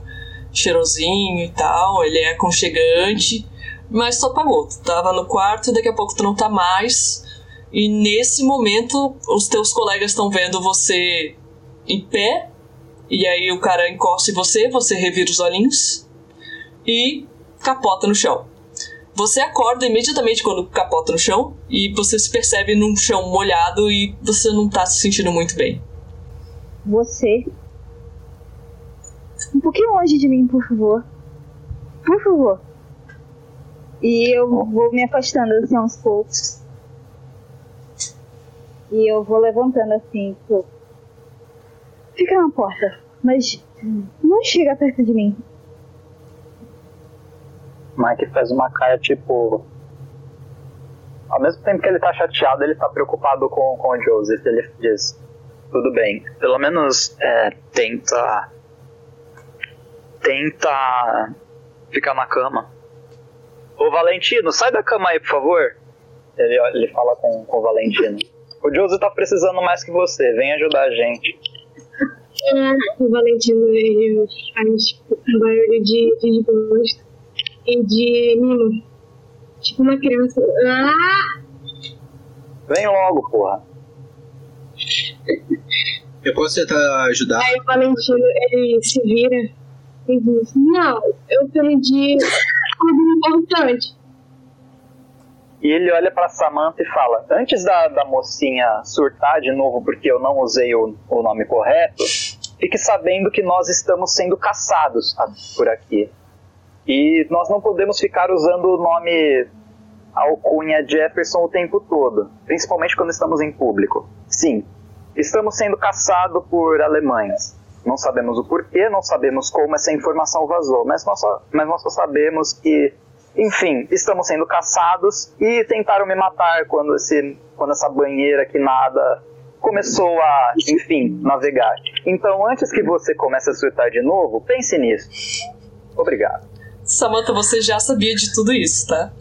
cheirosinho e tal, ele é aconchegante, mas tu apagou. Tu tava no quarto e daqui a pouco tu não tá mais. E nesse momento os teus colegas estão vendo você em pé, e aí o cara encosta em você, você revira os olhinhos e capota no chão. Você acorda imediatamente quando capota no chão e você se percebe num chão molhado e você não tá se sentindo muito bem. Você. Um pouquinho longe de mim, por favor. Por favor. E eu vou me afastando assim aos poucos. E eu vou levantando assim, tipo. Fica na porta, mas não chega perto de mim. Mike faz uma cara tipo. Ao mesmo tempo que ele tá chateado, ele tá preocupado com, com o Joseph. Ele diz: Tudo bem, pelo menos é, tenta. Tenta ficar na cama. Ô Valentino, sai da cama aí, por favor. Ele, ele fala com, com o Valentino. O Joseph tá precisando mais que você, vem ajudar a gente. O Valentino ele faz um barulho de, de desgosto e de mimo. Tipo uma criança. Ah! Vem logo, porra. Eu posso tentar ajudar? Aí o Valentino ele se vira e diz: Não, eu perdi algo importante. E ele olha pra Samantha e fala: Antes da, da mocinha surtar de novo porque eu não usei o, o nome correto, fique sabendo que nós estamos sendo caçados a- por aqui. E nós não podemos ficar usando o nome alcunha Jefferson o tempo todo, principalmente quando estamos em público. Sim, estamos sendo caçados por alemães. Não sabemos o porquê, não sabemos como essa informação vazou, mas nós só, mas nós só sabemos que, enfim, estamos sendo caçados e tentaram me matar quando, esse, quando essa banheira que nada começou a, enfim, navegar. Então, antes que você comece a surtar de novo, pense nisso. Obrigado. Samantha, você já sabia de tudo isso, tá?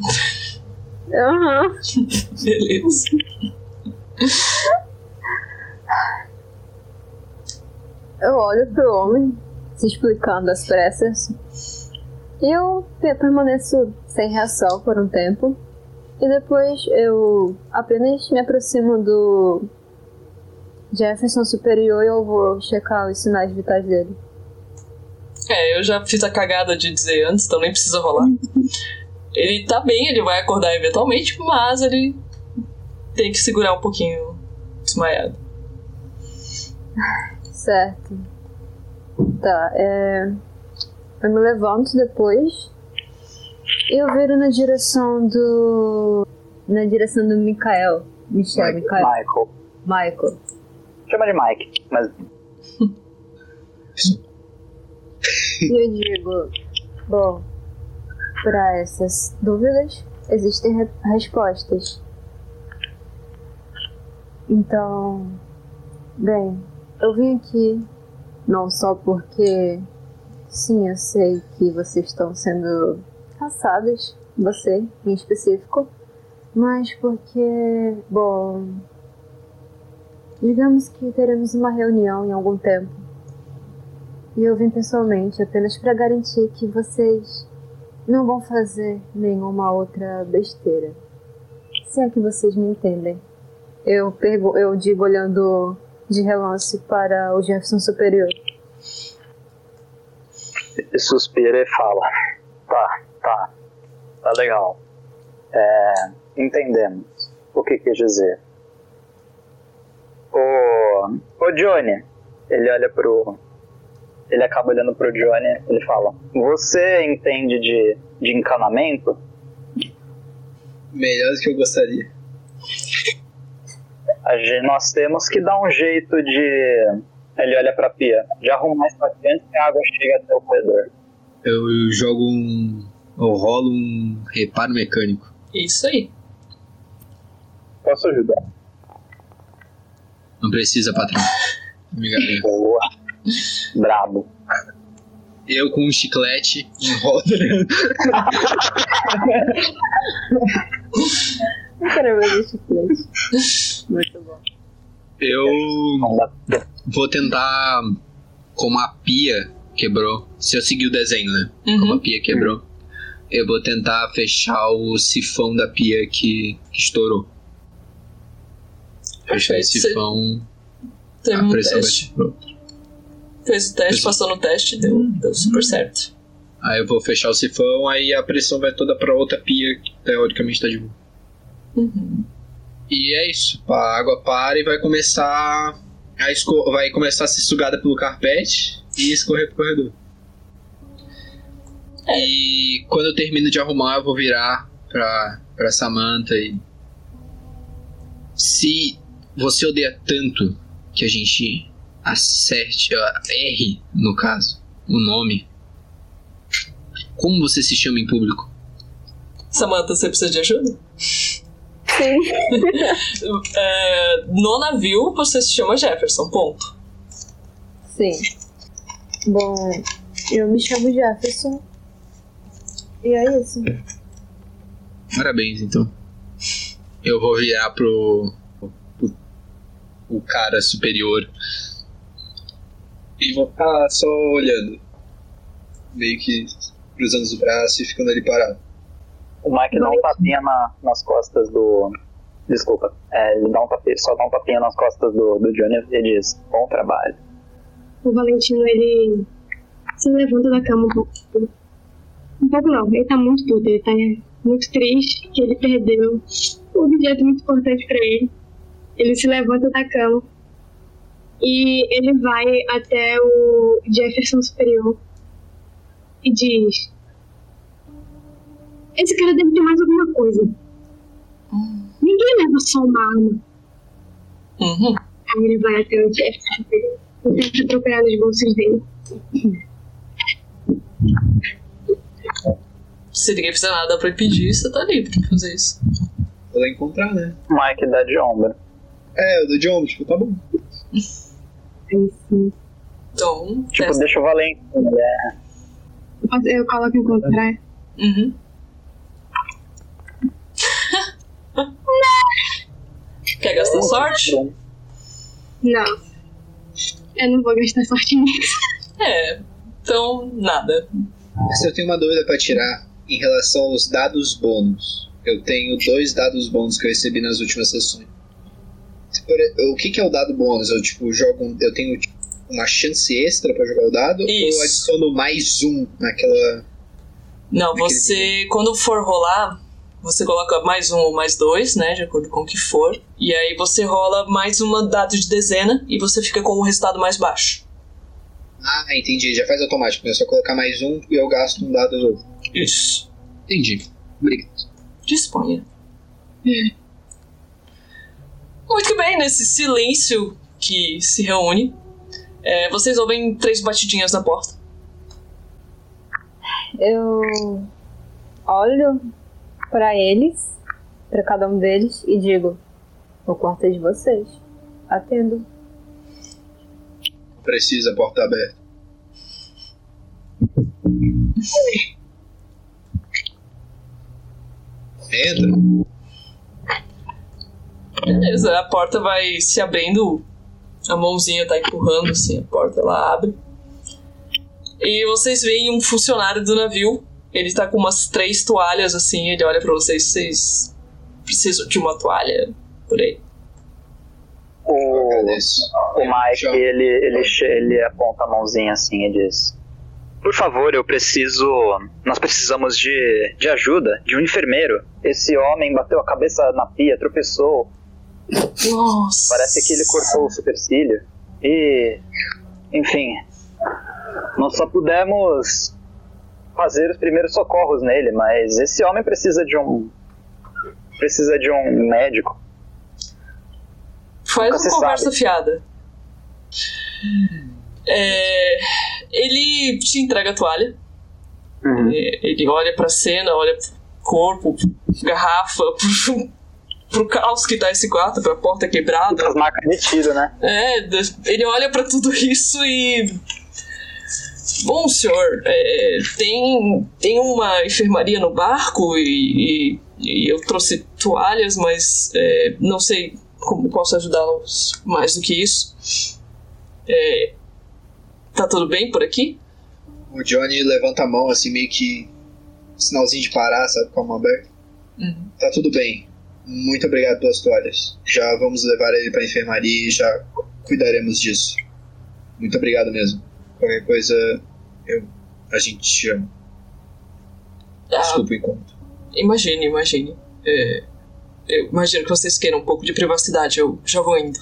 Aham. *laughs* Beleza. Eu olho pro homem, se explicando às pressas. E eu pe- permaneço sem reação por um tempo. E depois eu apenas me aproximo do Jefferson superior e eu vou checar os sinais vitais dele. É, eu já fiz a cagada de dizer antes, então nem precisa rolar. *laughs* Ele tá bem, ele vai acordar eventualmente, mas ele tem que segurar um pouquinho desmaiado. Certo. Tá, é. Eu me levanto depois. E eu viro na direção do. Na direção do Mikael. Michel, Mikael. Michael. Michael. Chama de Mike, mas E eu digo: Bom, para essas dúvidas existem re- respostas. Então, bem, eu vim aqui não só porque, sim, eu sei que vocês estão sendo caçados, você em específico, mas porque, bom, digamos que teremos uma reunião em algum tempo. E eu vim pessoalmente apenas para garantir que vocês não vão fazer nenhuma outra besteira. Se é que vocês me entendem. Eu, eu digo olhando de relance para o Jefferson Superior. suspira e fala: Tá, tá, tá legal. É, entendemos o que quer dizer. O, o Johnny, ele olha pro. Ele acaba olhando pro Johnny ele fala: Você entende de, de encanamento? Melhor do que eu gostaria. A gente, nós temos que dar um jeito de. Ele olha pra pia, de arrumar isso aqui antes que a água chegue até o corredor. Eu jogo um. Eu rolo um reparo mecânico. Isso aí. Posso ajudar? Não precisa, patrão. Garanto. Boa. Brabo. Eu com um chiclete enrolo. Eu quero ver chiclete. Muito bom. Eu vou tentar. Como a pia quebrou. Se eu seguir o desenho, né? Como a Uhum. pia quebrou. Eu vou tentar fechar o sifão da pia que, que estourou. Fechar esse Você teve a um pressão vai teste. Fez o teste, Fez- passou no teste, deu, deu super certo. Aí eu vou fechar o sifão, aí a pressão vai toda pra outra pia que teoricamente tá de boa. Uhum. E é isso. A água para e vai começar a esco vai começar a ser sugada pelo carpete e escorrer pro corredor. E quando eu termino de arrumar, eu vou virar pra, pra Samantha e. Se você odeia tanto que a gente acerte, ó, erre, no caso, o nome, como você se chama em público? Samantha, você precisa de ajuda? Sim. *laughs* É, no navio, você se chama Jefferson, ponto. Sim. Bom, eu me chamo Jefferson. E é isso. Parabéns, então. Eu vou virar pro o cara superior e vou ficar só olhando, meio que cruzando os braços e ficando ali parado. O Mike dá um tapinha na- nas costas do. Desculpa. É, ele dá um tapinha, só dá um tapinha nas costas do, do Johnny e diz: Bom trabalho. O Valentino, ele se levanta da cama um pouco. Um pouco não, ele tá muito puto, ele tá muito triste que ele perdeu um objeto muito importante para ele. Ele se levanta da cama e ele vai até o Jefferson Superior e diz: Esse cara deve ter mais alguma coisa. Ninguém leva só uma arma. Uhum. Aí ele vai até o Jefferson Superior e tenta procurar nos bolsos dele. Se ninguém fizer nada pra impedir, você tá livre pra fazer isso. Vou encontrar, né? Mike dá de ombro. É, dou de ombro, tipo, tá bom. Sim. Então, Tipo, testa. deixa o Valente. né? Eu Eu coloco encontrar. Uhum. *laughs* Quer gastar sorte? Não. Eu não vou gastar sorte nisso. É. Então, nada. Se eu tenho uma dúvida pra tirar em relação aos dados bônus. Eu tenho dois dados bônus que eu recebi nas últimas sessões. O que, que é o dado bônus? Eu tipo jogo, eu tenho tipo, uma chance extra pra jogar o dado Isso. ou eu adiciono mais um naquela? Não, você, quando for rolar, você coloca mais um ou mais dois, né? De acordo com o que for. E aí você rola mais uma dado de dezena e você fica com o resultado mais baixo. Ah, entendi. Já faz automático. né? É só colocar mais um e eu gasto um dado do outro. Isso. Entendi. Obrigado. Disponha. Muito bem, nesse silêncio que se reúne, é, vocês ouvem três batidinhas na porta. Eu olho pra eles, pra cada um deles, e digo: O quarto é de vocês. Atendo. Precisa, a porta aberta. *laughs* Entra. Beleza, a porta vai se abrindo, a mãozinha tá empurrando assim, a porta ela abre. E vocês veem um funcionário do navio, ele tá com umas três toalhas assim, ele olha pra vocês, vocês precisam de uma toalha por aí. O, o Mike, ele, ele, ele aponta a mãozinha assim e diz: Por favor, eu preciso. Nós precisamos de, de ajuda, de um enfermeiro. Esse homem bateu a cabeça na pia, tropeçou. Nossa! Parece que ele cortou o supercílio. E. Enfim. Nós só pudemos fazer os primeiros socorros nele, mas esse homem precisa de um. Precisa de um médico. Faz Nunca uma conversa sabe. fiada. É, ele te entrega a toalha. É, Ele olha pra cena, olha pro corpo, garrafa, *laughs* pro, pro caos que tá esse quarto, pra porta quebrada. As marcas de tiro, né? É, ele olha pra tudo *laughs* isso e. Bom, senhor, é, tem, tem uma enfermaria no barco e, e- e eu trouxe toalhas, mas é, não sei como posso ajudá-los mais do que isso. É, tá tudo bem por aqui? O Johnny levanta a mão, assim, meio que. Sinalzinho de parar, sabe? Com a mão aberta. Uhum. Tá tudo bem. Muito obrigado pelas toalhas. Já vamos levar ele pra enfermaria e já cuidaremos disso. Muito obrigado mesmo. Qualquer coisa, eu. A gente te chama. Ah, Desculpa o encontro. imagine, imagine. É, eu imagino que vocês queiram um pouco de privacidade, eu já vou indo.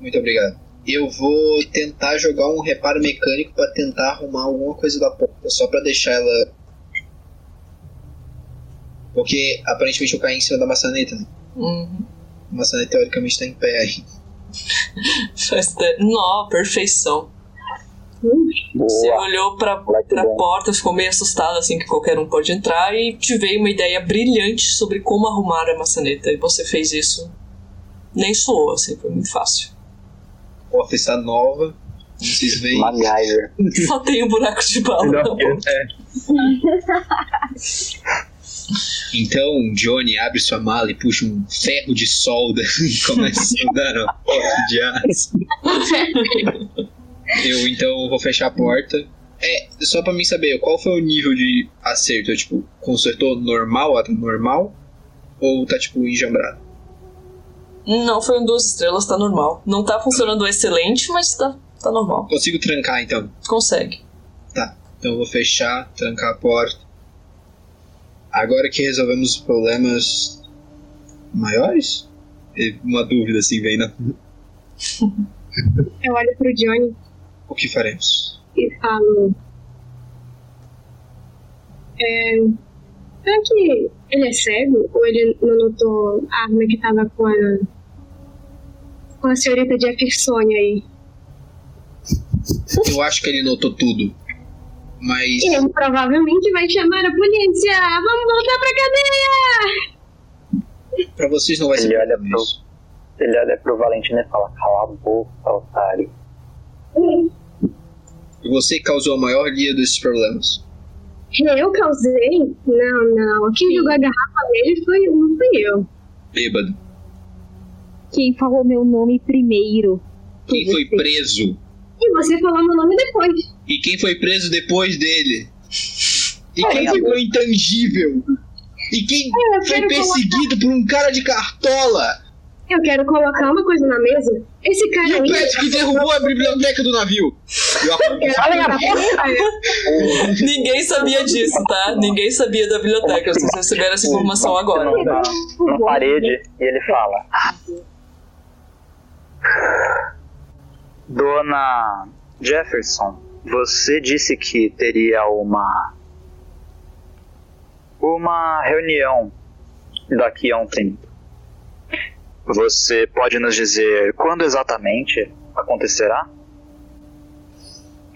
Muito obrigado. Eu vou tentar jogar um reparo mecânico pra tentar arrumar alguma coisa da porta, só pra deixar ela. Porque aparentemente eu caí em cima da maçaneta, né? Uhum. A maçaneta teoricamente tá em pé aí. Nó, perfeição. Você olhou pra, pra porta, ficou meio assustado assim que qualquer um pode entrar e te veio uma ideia brilhante sobre como arrumar a maçaneta. E você fez isso. Nem suou, assim, foi muito fácil. Está nova, como vocês veem. MacGyver. Só tem um buraco de bala na boca. É. Então, Johnny abre sua mala e puxa um ferro de solda e começa a soldar a porta de aço. Eu então vou fechar a porta. É, só pra mim saber, qual foi o nível de acerto? Tipo, consertou normal, normal? Ou tá tipo enjambrado? Não, foi um duas estrelas, tá normal. Não tá funcionando excelente, mas tá, tá normal. Consigo trancar então? Consegue. Tá. Então eu vou fechar, trancar a porta. Agora que resolvemos os problemas maiores? Uma dúvida assim vem na. *laughs* Eu olho pro Johnny O que faremos? e falo. É. Será que ele é cego? Ou ele não notou a arma que tava com a. com a senhorita Jefferson aí? Eu acho que ele notou tudo. Mas. Ele provavelmente vai chamar a polícia! Vamos voltar pra cadeia! Pra vocês não vai ser Ele olha pro- isso. Ele olha pro Valentino e fala: Cala a boca, otário. E você causou a maior lia desses problemas. Eu causei? Não, não. Quem jogou a garrafa nele foi, não fui eu. Bêbado. Quem falou meu nome primeiro? Quem foi você. preso? E você falou meu nome depois. E quem foi preso depois dele? E quem é, ficou intangível? E quem Eu foi quero, colocar, perseguido por um cara de cartola? eu quero colocar uma coisa na mesa. Esse cara E o. Pet que derrubou a biblioteca do navio? Eu Ninguém sabia disso, tá? Ninguém sabia da biblioteca. Vocês receberam essa informação agora. Na, na parede e ele fala: Dona Jefferson, você disse que teria uma. uma reunião daqui a um tempo. Você pode nos dizer quando exatamente acontecerá?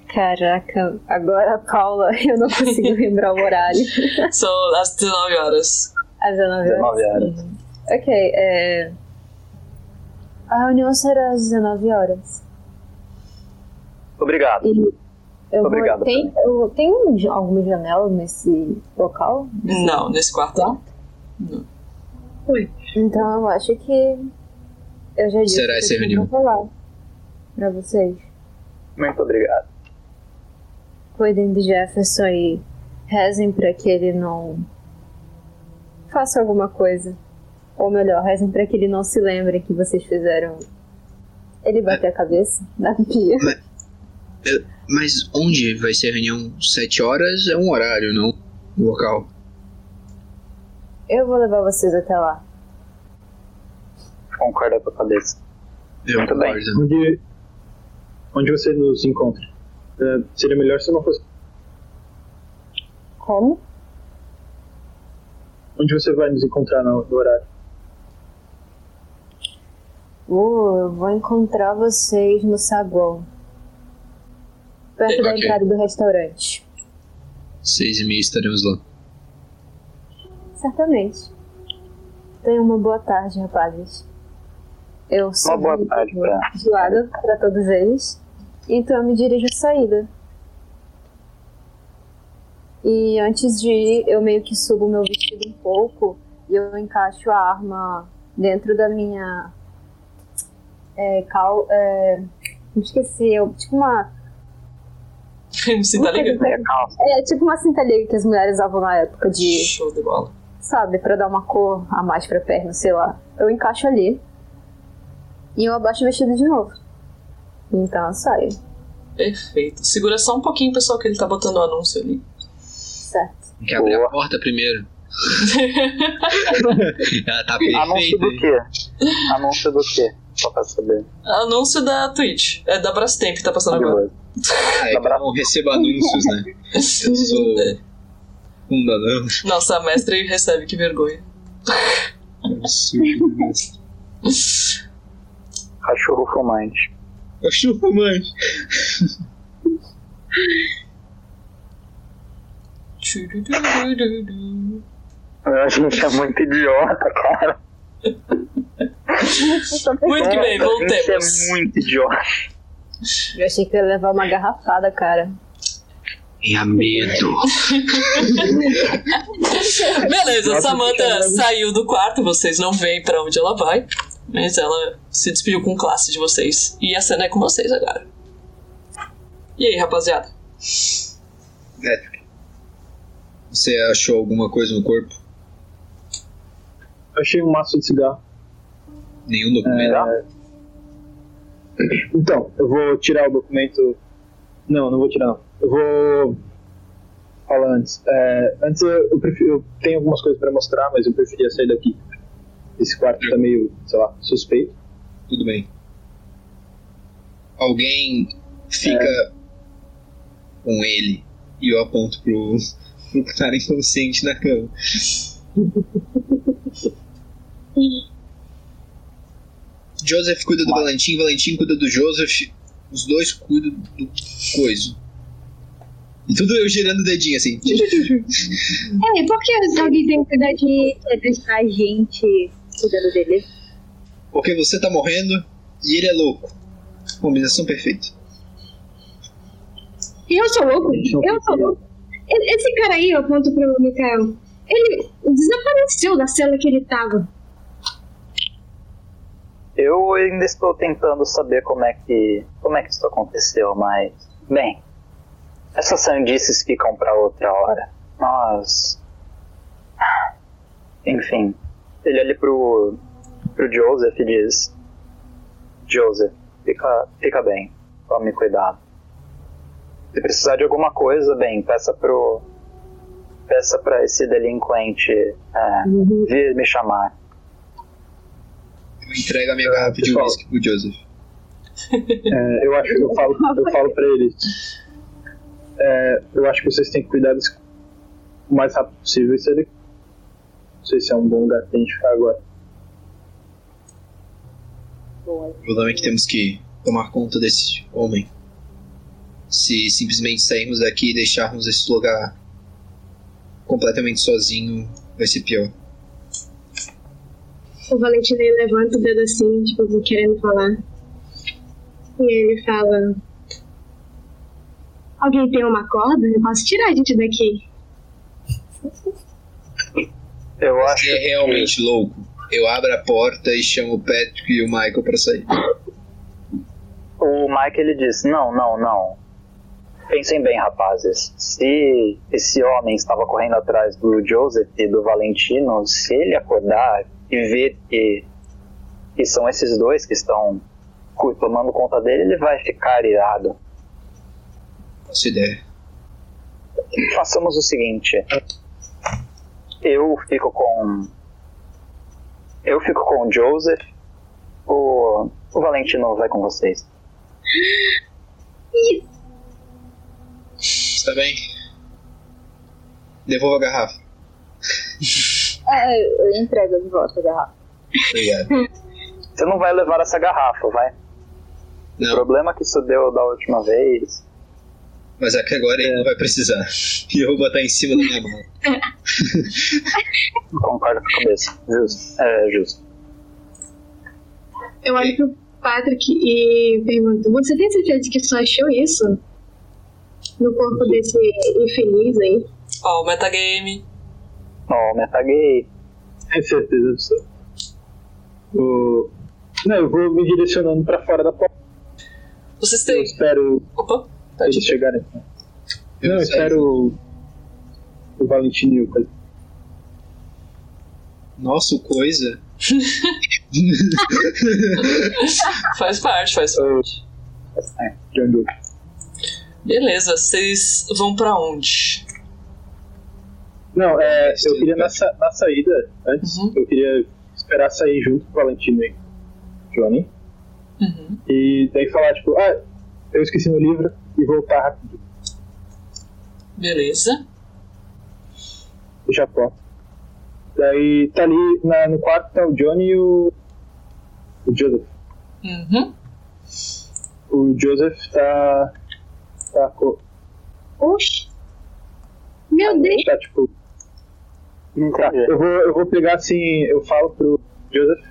Caraca, agora, Paula, *laughs* eu não consigo lembrar o horário. *laughs* São às 19 horas. Às 19 horas. 19 horas. Uhum. Ok, é. A reunião será às 19 horas. Obrigado. E eu Obrigado, vou. Tem, eu, tem um- alguma janela nesse local? Não, nesse quarto não. Então eu acho que. Eu já disse Será que essa reunião? pra falar pra vocês. Muito obrigado. Cuidem do Jefferson e rezem pra que ele não faça alguma coisa. Ou melhor, rezem pra que ele não se lembre que vocês fizeram ele bater a cabeça na pia. Mas onde vai ser a reunião? Sete horas é um horário, não? Um local. Eu vou levar vocês até lá. Concorda com a cabeça. Eu Muito bem. concordo. Onde, onde você nos encontra? É, seria melhor se não fosse. Como? Onde você vai nos encontrar no, no horário? Uh, eu vou encontrar vocês no saguão. Perto da Ok. entrada do restaurante. Seis e meia estaremos lá. Certamente. Tenham uma boa tarde, rapazes. Eu sou Uma boa tarde pra- gelada para todos eles. Então eu me dirijo à saída. E antes de ir, eu meio que subo meu vestido um pouco e eu encaixo a arma dentro da minha. É, cal. É, esqueci, eu, tipo uma. *laughs* Tá. É tipo uma cinta liga que as mulheres usavam na época de. Show de bola. sabe, pra dar uma cor a mais pra perna, sei lá. Eu encaixo ali e eu abaixo o vestido de novo. Então eu saio, Perfeito. Segura só um pouquinho, pessoal, que ele tá botando o anúncio ali. certo. Tem que abrir Boa. a porta primeiro. *laughs* Ela tá Anúncio do perfeita. quê? Anúncio do quê? Só pra saber. Anúncio da Twitch. É da Brastemp que tá passando agora. Ah, é que eu não recebo anúncios, né? Eu sou um danão. Nossa, a mestre recebe, que vergonha. Absurdo. Cachorro fumante. Cachorro, mãe. A gente é muito idiota, cara. Muito que bem, A gente voltemos. é muito idiota. Eu achei que ia levar uma garrafada, cara. Tenha medo. *laughs* Beleza, Samantha saiu do quarto, vocês não veem pra onde ela vai, mas ela se despediu com classe de vocês. E a cena é com vocês agora. E aí, rapaziada? Você achou alguma coisa no corpo? Eu achei um maço de cigarro. Nenhum documento? É, Então, eu vou tirar o documento. Não, não vou tirar não. Eu vou falar antes. É, antes eu, eu, prefiro, eu tenho algumas coisas pra mostrar, mas eu preferia sair daqui. Esse quarto tá meio, sei lá, suspeito. Tudo bem. Alguém fica É. com ele e eu aponto pro, pro cara inconsciente na cama. *laughs* Joseph cuida do Valentim, Valentim cuida do Joseph, os dois cuidam do coiso. E tudo eu girando o dedinho assim. *laughs* É, por que alguém tem que cuidar de. Deixar a gente cuidando dele? Porque você tá morrendo e ele é louco. Combinação perfeita. E eu sou louco? Eu sou louco. E- Esse cara aí, eu aponto pro Mikael. Ele desapareceu da cela que ele tava. Eu ainda estou tentando saber como é que como é que isso aconteceu, mas bem, essas sandices ficam para outra hora. Nós, enfim, ele olha pro pro Joseph e diz: Joseph, fica fica bem, tome cuidado. Se precisar de alguma coisa, bem, peça pro peça para esse delinquente é, vir me chamar. Eu entrego a minha garrafa de pessoal. uísque pro Joseph. É, eu acho eu falo, eu falo pra ele. é, eu acho que vocês têm que cuidar disso o mais rápido possível. Se ele, não sei se é um bom lugar pra gente ficar agora. O problema é que temos que tomar conta desse homem. Se simplesmente sairmos daqui e deixarmos esse lugar completamente sozinho, vai ser pior. O Valentino levanta o dedo assim, tipo, querendo falar. E ele fala: Alguém tem uma corda? Eu posso tirar a gente daqui. Eu acho Se é realmente louco, eu abro a porta e chamo o Patrick e o Michael pra sair. O Mike ele disse: Não, não, não. Pensem bem, rapazes. Se esse homem estava correndo atrás do Joseph e do Valentino, se ele acordar e ver que, que são esses dois que estão tomando conta dele, ele vai ficar irado. Nossa ideia. Façamos o seguinte: eu fico com. Eu fico com o Joseph. O, o Valentino vai com vocês. Está bem? Devolva a garrafa. É, eu entrego de volta a garrafa. Obrigado. *laughs* Você não vai levar essa garrafa, vai? O Não, problema que isso deu da última vez. mas é que agora ele não vai precisar. E eu vou botar em cima da minha mão. *laughs* Concordo com a cabeça. Justo. É, justo. Eu olho pro Patrick e pergunto: Você tem certeza que só achou isso? No corpo desse infeliz aí? Ó, o metagame. Ó, metagay. Tenho certeza absoluta. O... Não, eu vou me direcionando pra fora da porta. Vocês Eu têm. espero Opa, tá eles chegarem. Eu Não, eu espero o, o Valentino e o coisa. Nossa, o coisa. *laughs* Faz parte, faz parte. É. Beleza, vocês vão pra onde? Não, é, eu queria na, sa- na saída, antes, Uhum. eu queria esperar sair junto com o Valentino e Johnny. Uhum. E daí falar, tipo, ah, eu esqueci meu livro e voltar rápido. Beleza. Porta. Daí tá ali na- no quarto tá o Johnny e o. O Joseph. Uhum. O Joseph tá. Tá, co- Oxi! Meu Deus! tá tipo. Tá, Entendi. eu vou, eu vou pegar assim, eu falo pro Joseph.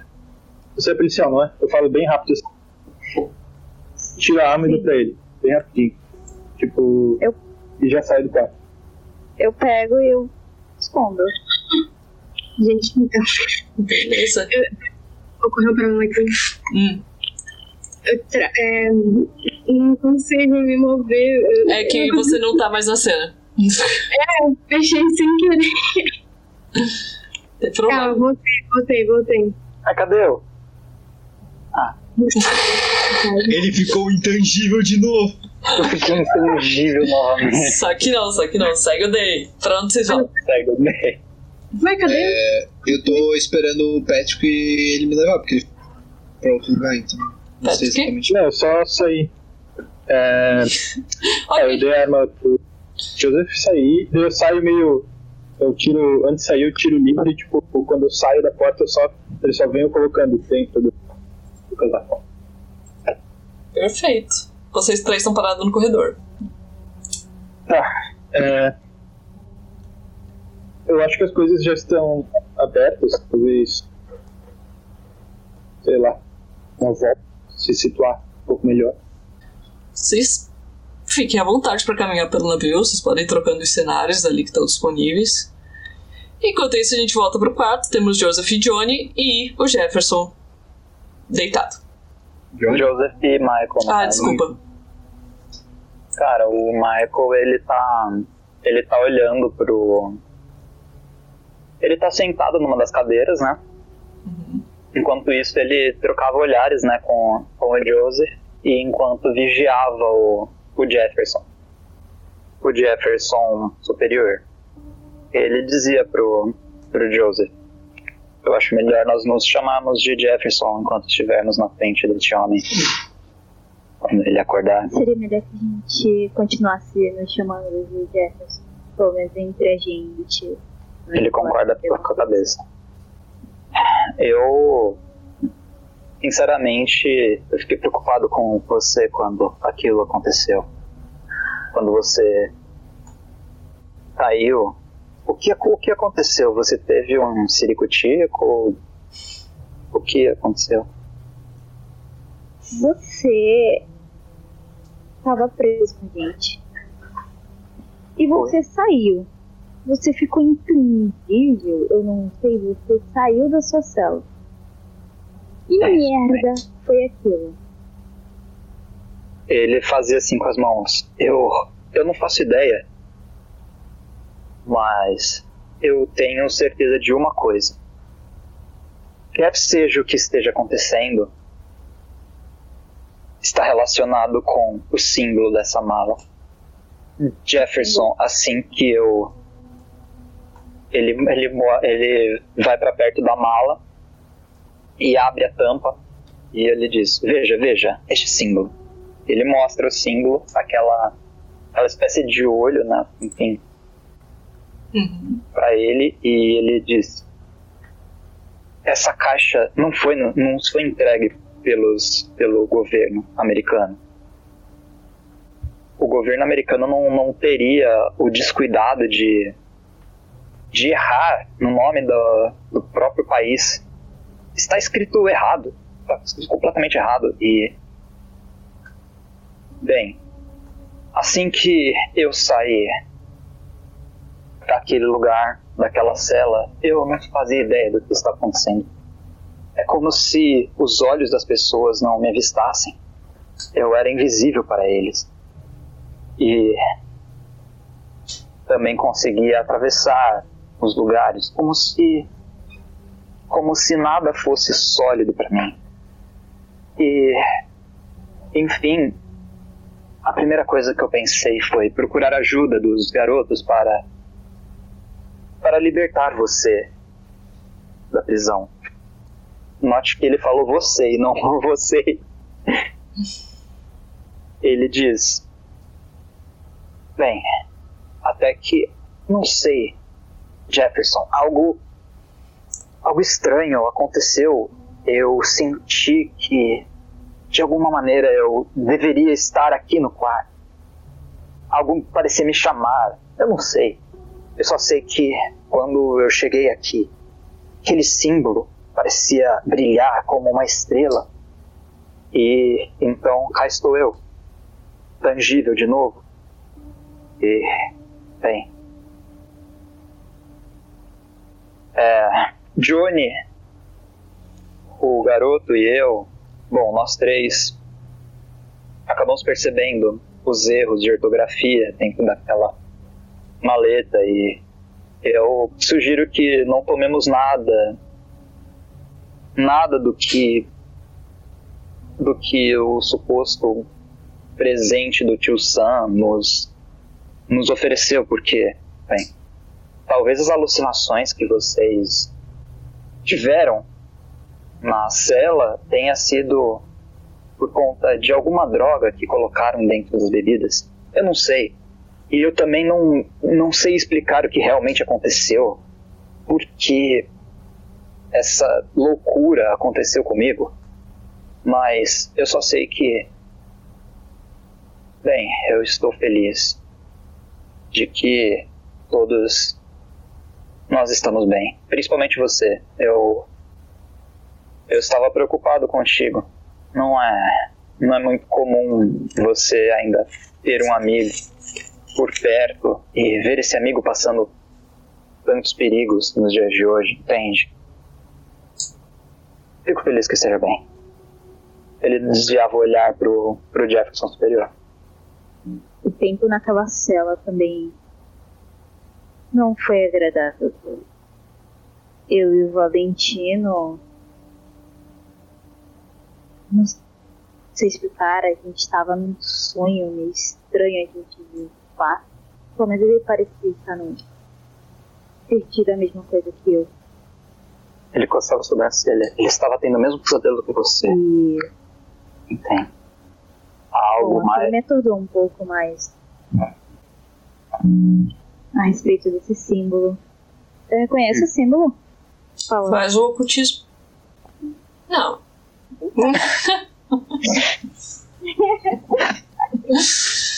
Você é policial, não é? Eu falo bem rápido assim. Tiro a arma e dou pra ele. Bem rapidinho. Tipo. Eu- E já saio do quarto. Eu pego e eu escondo. Gente, então, Beleza. ocorreu pra mim aqui. Hum. Eu tra- é, não consigo me mover. Eu- É que eu você não tá mais na cena. Fechei sem querer. Tem Calma, problema. voltei, voltei, voltei. Ah, cadê eu? *laughs* Ele ficou intangível de novo. Eu fiquei intangível novamente. Só que não, só que não. Segue o day. Pra onde vocês vão? Segue o meio. Vai, cadê? É, eu tô esperando o Patrick ele me levar, porque pra outro lugar, então. Não sei exatamente. Não, só sair. É, *laughs* é, eu dei a arma pro Joseph sair, eu saio meio. Eu tiro. Antes de sair, eu tiro livre, tipo, quando eu saio da porta, eu só, ele só venho colocando dentro do, do casaco. Perfeito. Vocês três estão parados no corredor. Tá. É, eu acho que as coisas já estão abertas, talvez. Sei lá. Uma volta, se situar um pouco melhor. Vocês fiquem à vontade para caminhar pelo navio. Vocês podem ir trocando os cenários ali que estão disponíveis. Enquanto isso, a gente volta pro quarto. Temos Joseph e Johnny e o Jefferson deitado. Joseph e Michael. né? Ah, desculpa. Cara, o Michael, ele tá. Ele tá olhando pro. Ele tá sentado numa das cadeiras, né? Enquanto isso, ele trocava olhares, né, com, com o Joseph. E enquanto vigiava o, o Jefferson. O Jefferson superior. Ele dizia pro, pro Joseph: Eu acho melhor nós nos chamarmos de Jefferson enquanto estivermos na frente deste homem. Quando ele acordar. Seria melhor que a gente continuasse nos chamando de Jefferson. Pelo menos entre a gente. Ele concorda com a cabeça. Eu, sinceramente, eu fiquei preocupado com você quando aquilo aconteceu. Quando você caiu. O que, o que aconteceu? Você teve um ciricutico? O que aconteceu? Você estava preso com a gente. E você saiu. Você ficou intangível, eu não sei, você saiu da sua cela. Que É, merda foi aquilo? Ele fazia assim com as mãos. Eu, eu não faço ideia. Mas eu tenho certeza de uma coisa. Quer seja o que esteja acontecendo, está relacionado com o símbolo dessa mala. Jefferson, assim que eu. Ele, ele, ele vai para perto da mala e abre a tampa e ele diz: Veja, veja, este símbolo. Ele mostra o símbolo, aquela, aquela espécie de olho, né? Enfim, Uhum. para ele e ele diz: essa caixa não foi não foi entregue pelos pelo governo americano. O governo americano não, não teria o descuidado de de errar no nome do, do próprio país. Está escrito errado, está escrito completamente errado e bem, assim que eu sair daquele lugar, daquela cela, eu não fazia ideia do que está acontecendo. É como se os olhos das pessoas não me avistassem. Eu era invisível para eles. E também conseguia atravessar os lugares como se como se nada fosse sólido para mim. E enfim, a primeira coisa que eu pensei foi procurar ajuda dos garotos para para libertar você da prisão. Note que ele falou você e não *laughs* você. Ele diz: Bem, até que não sei, Jefferson, algo algo estranho aconteceu. Eu senti que de alguma maneira eu deveria estar aqui no quarto. Algo parecia me chamar. Eu não sei. Eu só sei que quando eu cheguei aqui, aquele símbolo parecia brilhar como uma estrela. E então cá estou eu, tangível de novo. E, bem. É, Johnny, o garoto e eu, bom, nós três acabamos percebendo os erros de ortografia dentro daquela maleta e eu sugiro que não tomemos nada nada do que do que o suposto presente do tio Sam nos, nos ofereceu, porque, bem, talvez as alucinações que vocês tiveram na cela tenha sido por conta de alguma droga que colocaram dentro das bebidas. Eu não sei. E eu também não, não sei explicar o que realmente aconteceu, porque essa loucura aconteceu comigo. Mas eu só sei que. Bem, eu estou feliz de que todos nós estamos bem. Principalmente você. Eu. Eu estava preocupado contigo. Não é. Não é muito comum você ainda ter um amigo por perto e ver esse amigo passando tantos perigos nos dias de hoje, entende? Fico feliz que esteja bem. Ele desviava o olhar pro, pro Jefferson superior. O tempo naquela cela também não foi agradável. Eu e o Valentino. Não sei explicar, a gente estava num sonho meio estranho, a gente viu quarto. Pelo menos ele parecia estar no. tido a mesma coisa que eu. Ele coçava sobre a celha. Ele estava tendo o mesmo pesadelo que você. E Entende? Algo bom, mais. aquilo me atordoou um pouco mais a respeito desse símbolo. Você reconhece o símbolo? Fala. Faz o ocultismo. Não. *laughs* *laughs*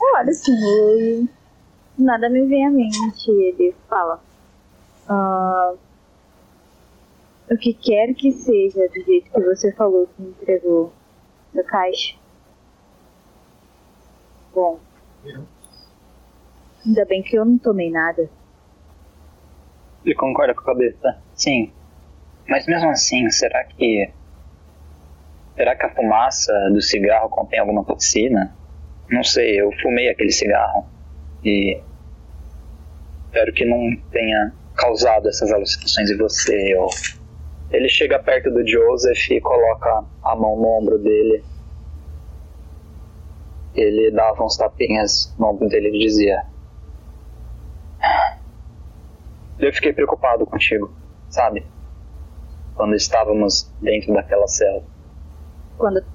Eu olho o símbolo e nada me vem à mente. Ele fala. "Ah, o que quer que seja do jeito que você falou que me entregou essa caixa. Bom. Ainda bem que eu não tomei nada. Ele concorda com a cabeça. Sim. Mas mesmo assim, será que. Será que a fumaça do cigarro contém alguma toxina? Não sei, eu fumei aquele cigarro. E. Espero que não tenha causado essas alucinações em você. Ou... Ele chega perto do Joseph e coloca a mão no ombro dele. Ele dava uns tapinhas no ombro dele e dizia: Eu fiquei preocupado contigo, sabe? Quando estávamos dentro daquela cela. Quando.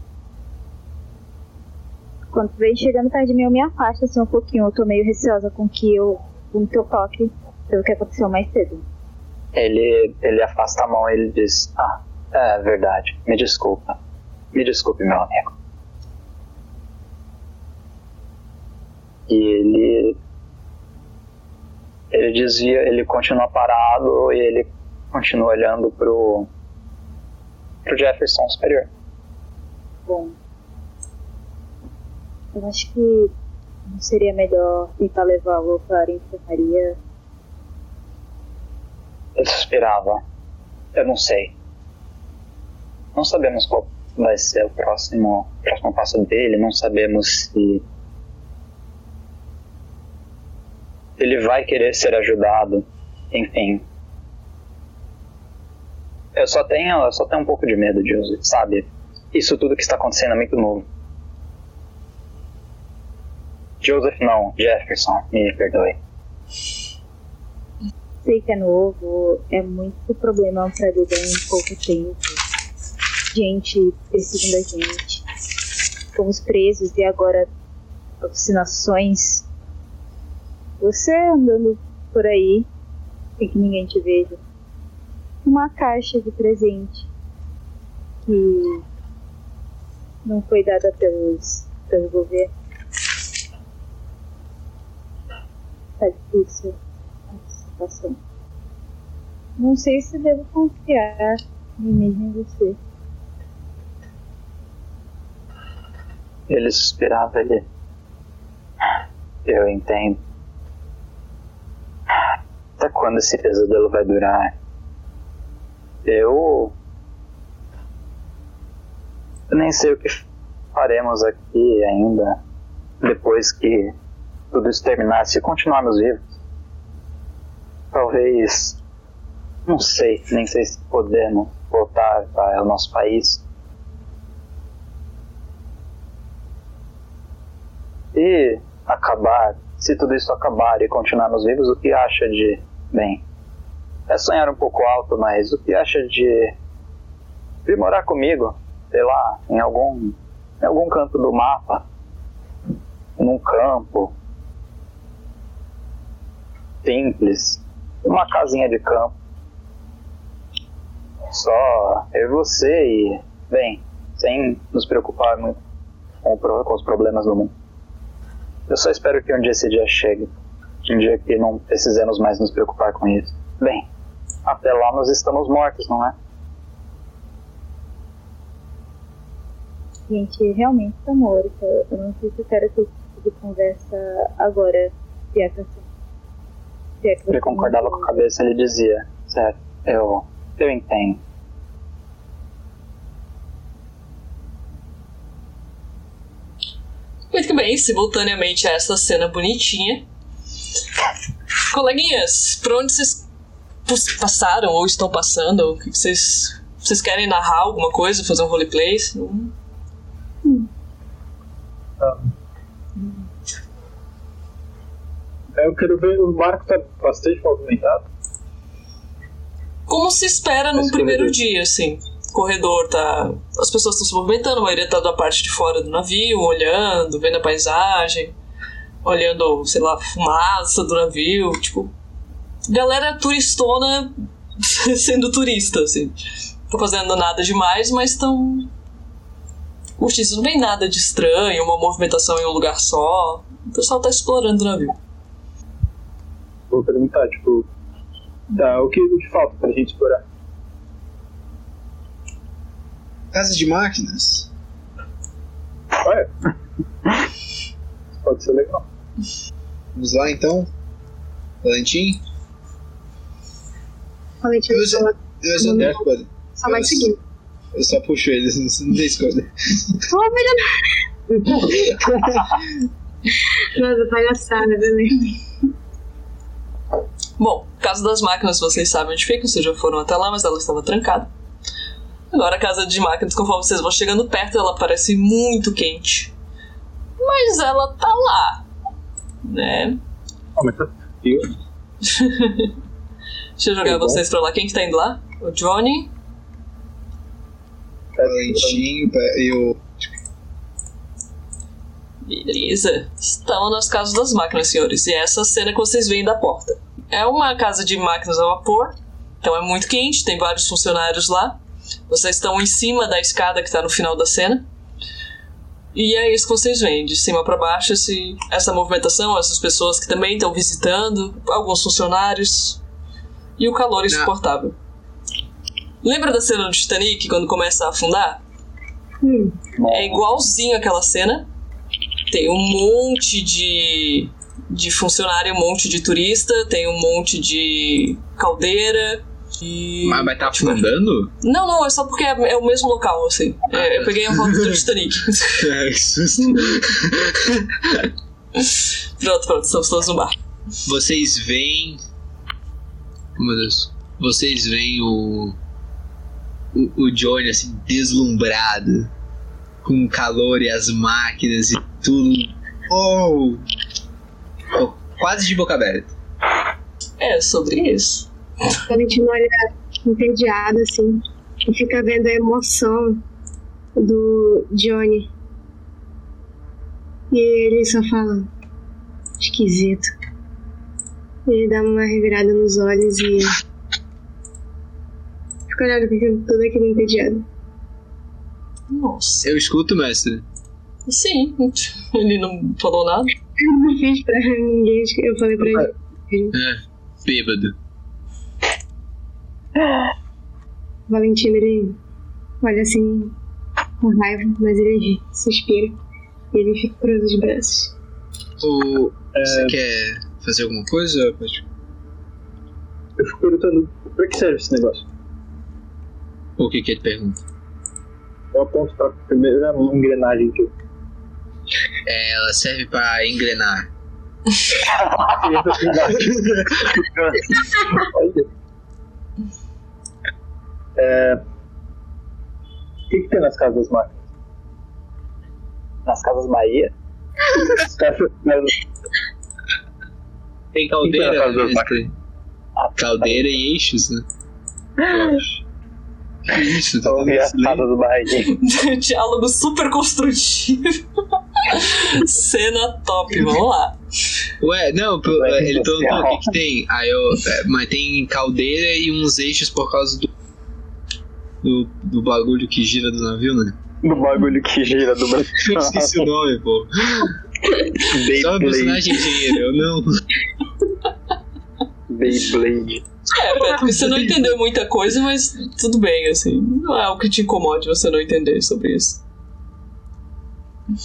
Quando vem chegando perto de mim, eu me afasto assim um pouquinho. Eu tô meio receosa com que eu. com que eu toque pelo que aconteceu mais cedo. Ele, ele afasta a mão e ele diz: Ah, é verdade, me desculpa. Me desculpe, meu amigo. E ele. Ele dizia, ele continua parado e ele continua olhando pro. pro Jefferson superior. Bom. Eu acho que não seria melhor tentar levá-lo para a enfermaria. Ele suspirava. Eu não sei. Não sabemos qual vai ser o próximo, o próximo passo dele, não sabemos se ele vai querer ser ajudado, enfim. Eu só tenho, eu só tenho um pouco de medo de sabe? Isso tudo que está acontecendo é muito novo. Joseph não, Jefferson, me perdoe. Sei que é novo, é muito problema para lidar em pouco tempo. Gente perseguindo a gente. Fomos presos e agora alucinações. Você andando por aí, sem que ninguém te veja. Uma caixa de presente que não foi dada pelos, pelo governo. Tá difícil essa situação. Não sei se devo confiar em mim em você. Ele suspirava, ele. Eu entendo. Até quando esse pesadelo vai durar? Eu. Eu nem sei o que faremos aqui ainda. Depois que tudo isso terminar, se continuarmos vivos, talvez, não sei, nem sei se podemos voltar para o nosso país. E acabar, se tudo isso acabar e continuarmos vivos, o que acha de, bem, é sonhar um pouco alto, mas o que acha de vir morar comigo, sei lá, em algum, em algum canto do mapa, num campo, simples, uma casinha de campo, só eu e você e, bem, sem nos preocupar muito com, com os problemas do mundo. Eu só espero que um dia esse dia chegue, um dia que não precisemos mais nos preocupar com isso. Bem, até lá nós estamos mortos, não é? Gente, realmente tá morta. Eu não sei se eu quero ter esse tipo de conversa agora, se é que assim. Se é que Ele concordava com a cabeça, ele dizia, certo, eu, eu entendo. Muito bem, simultaneamente a essa cena bonitinha. Coleguinhas, por onde vocês passaram ou estão passando? O que vocês. Vocês querem narrar alguma coisa, fazer um roleplay? Hum, É, Eu quero ver, o Marco tá bastante movimentado. Como se espera num Esse primeiro corredor. dia, assim. O corredor tá. As pessoas estão se movimentando, a maioria tá da parte de fora do navio, olhando, vendo a paisagem, olhando, sei lá, a fumaça do navio. Tipo. Galera turistona *laughs* sendo turista, assim. Não tô fazendo nada demais, mas estão. Curtindo, não tem nada de estranho, uma movimentação em um lugar só. O pessoal tá explorando o navio. Vou perguntar, tipo, tá, o que o que falta pra gente explorar? Casa de máquinas. Olha. Pode ser legal. Vamos lá então. Valentim? Valentino Eu já- Eu já não escolho. só vai seguindo. Eu só puxo eles, *laughs* não tem escolha. Oh, melhor. *laughs* Nossa, palhaçada, também. Bom, casa das máquinas vocês sabem onde fica, vocês já foram até lá, mas ela estava trancada. Agora a casa de máquinas, conforme vocês vão chegando perto, ela parece muito quente. Mas ela tá lá. Né? Mas *laughs* frio. Deixa eu jogar Tá bom. vocês pra lá. Quem que tá indo lá? O Johnny? Valentim e o. Beleza. Estão nas casas das máquinas, senhores. E é essa cena que vocês veem da porta. É uma casa de máquinas a vapor. Então é muito quente, tem vários funcionários lá. Vocês estão em cima da escada que está no final da cena. E é isso que vocês veem, de cima para baixo, esse, essa movimentação, essas pessoas que também estão visitando, alguns funcionários. E o calor insuportável. Lembra da cena do Titanic, quando começa a afundar? Hum, É igualzinho aquela cena. Tem um monte de, de funcionário, um monte de turista, tem um monte de caldeira. E... Mas vai estar afundando? Não, não, é só porque é, é o mesmo local, assim. É, eu peguei a foto do Titanic. É, que susto. *laughs* pronto, pronto, estamos todos no bar. Vocês veem. Oh, Meu Deus. Vocês veem o. O, o Johnny assim, deslumbrado. Com o calor e as máquinas e tudo. Oh! Quase de boca aberta. É, sobre isso. Valentino olha entediado, assim, e fica vendo a emoção do Johnny. E ele só fala, esquisito. Ele dá uma revirada nos olhos e fica olhando com aquilo- tudo aquilo entediado. Nossa. Eu escuto, mestre. Sim, *laughs* ele não falou nada. Eu não fiz pra ninguém, eu falei pra ele. Bêbado. Valentino, ele olha assim com raiva, mas ele suspira. E ele fica cruzando os braços. O, Você quer fazer alguma coisa? Eu fico perguntando pra que serve esse negócio. O que que ele pergunta? Eu aponto pra primeira engrenagem que eu. Ela serve pra engrenar. É... O que, que tem nas casas das máquinas? Nas Casas Bahia. Tem caldeira, que é das né? Tem caldeira e eixos, né? Que isso, tá do barriguinho. *laughs* Diálogo super construtivo. *laughs* Cena top, vamos lá. Ué, não, Ué, ele perguntou o que, que tem. Aí eu. é, mas tem caldeira e uns eixos por causa do. Do, do bagulho que gira do navio, né? Do bagulho que gira do Brasil. *laughs* Eu esqueci o nome, pô. Só o Beyblade. personagem engenheiro, eu não. Beyblade. É, Petro, você não entendeu muita coisa, mas tudo bem, assim. Não é o que te incomode você não entender sobre isso.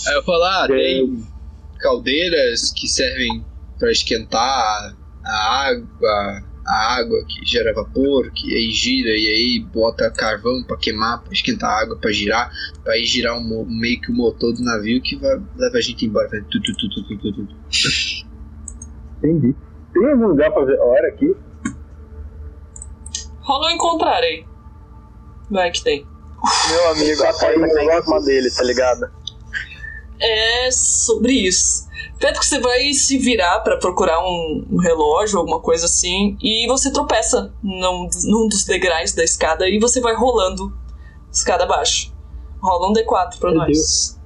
Aí eu falo, ah, tem caldeiras que servem pra esquentar a água, a água que gera vapor, que aí gira e aí bota carvão pra queimar, pra esquentar a água, pra girar, pra aí girar um, meio que o motor do navio que vai, leva a gente embora. Vai. Entendi. Tem algum lugar pra ver a hora aqui? Rola encontrar aí. Vai que tem. Meu amigo, a que tá em cima dele, tá ligado? É sobre isso. Petro, você vai se virar pra procurar um, um relógio, alguma coisa assim, e você tropeça num, num dos degraus da escada e você vai rolando escada abaixo. Rola um D4 pra Meu nós.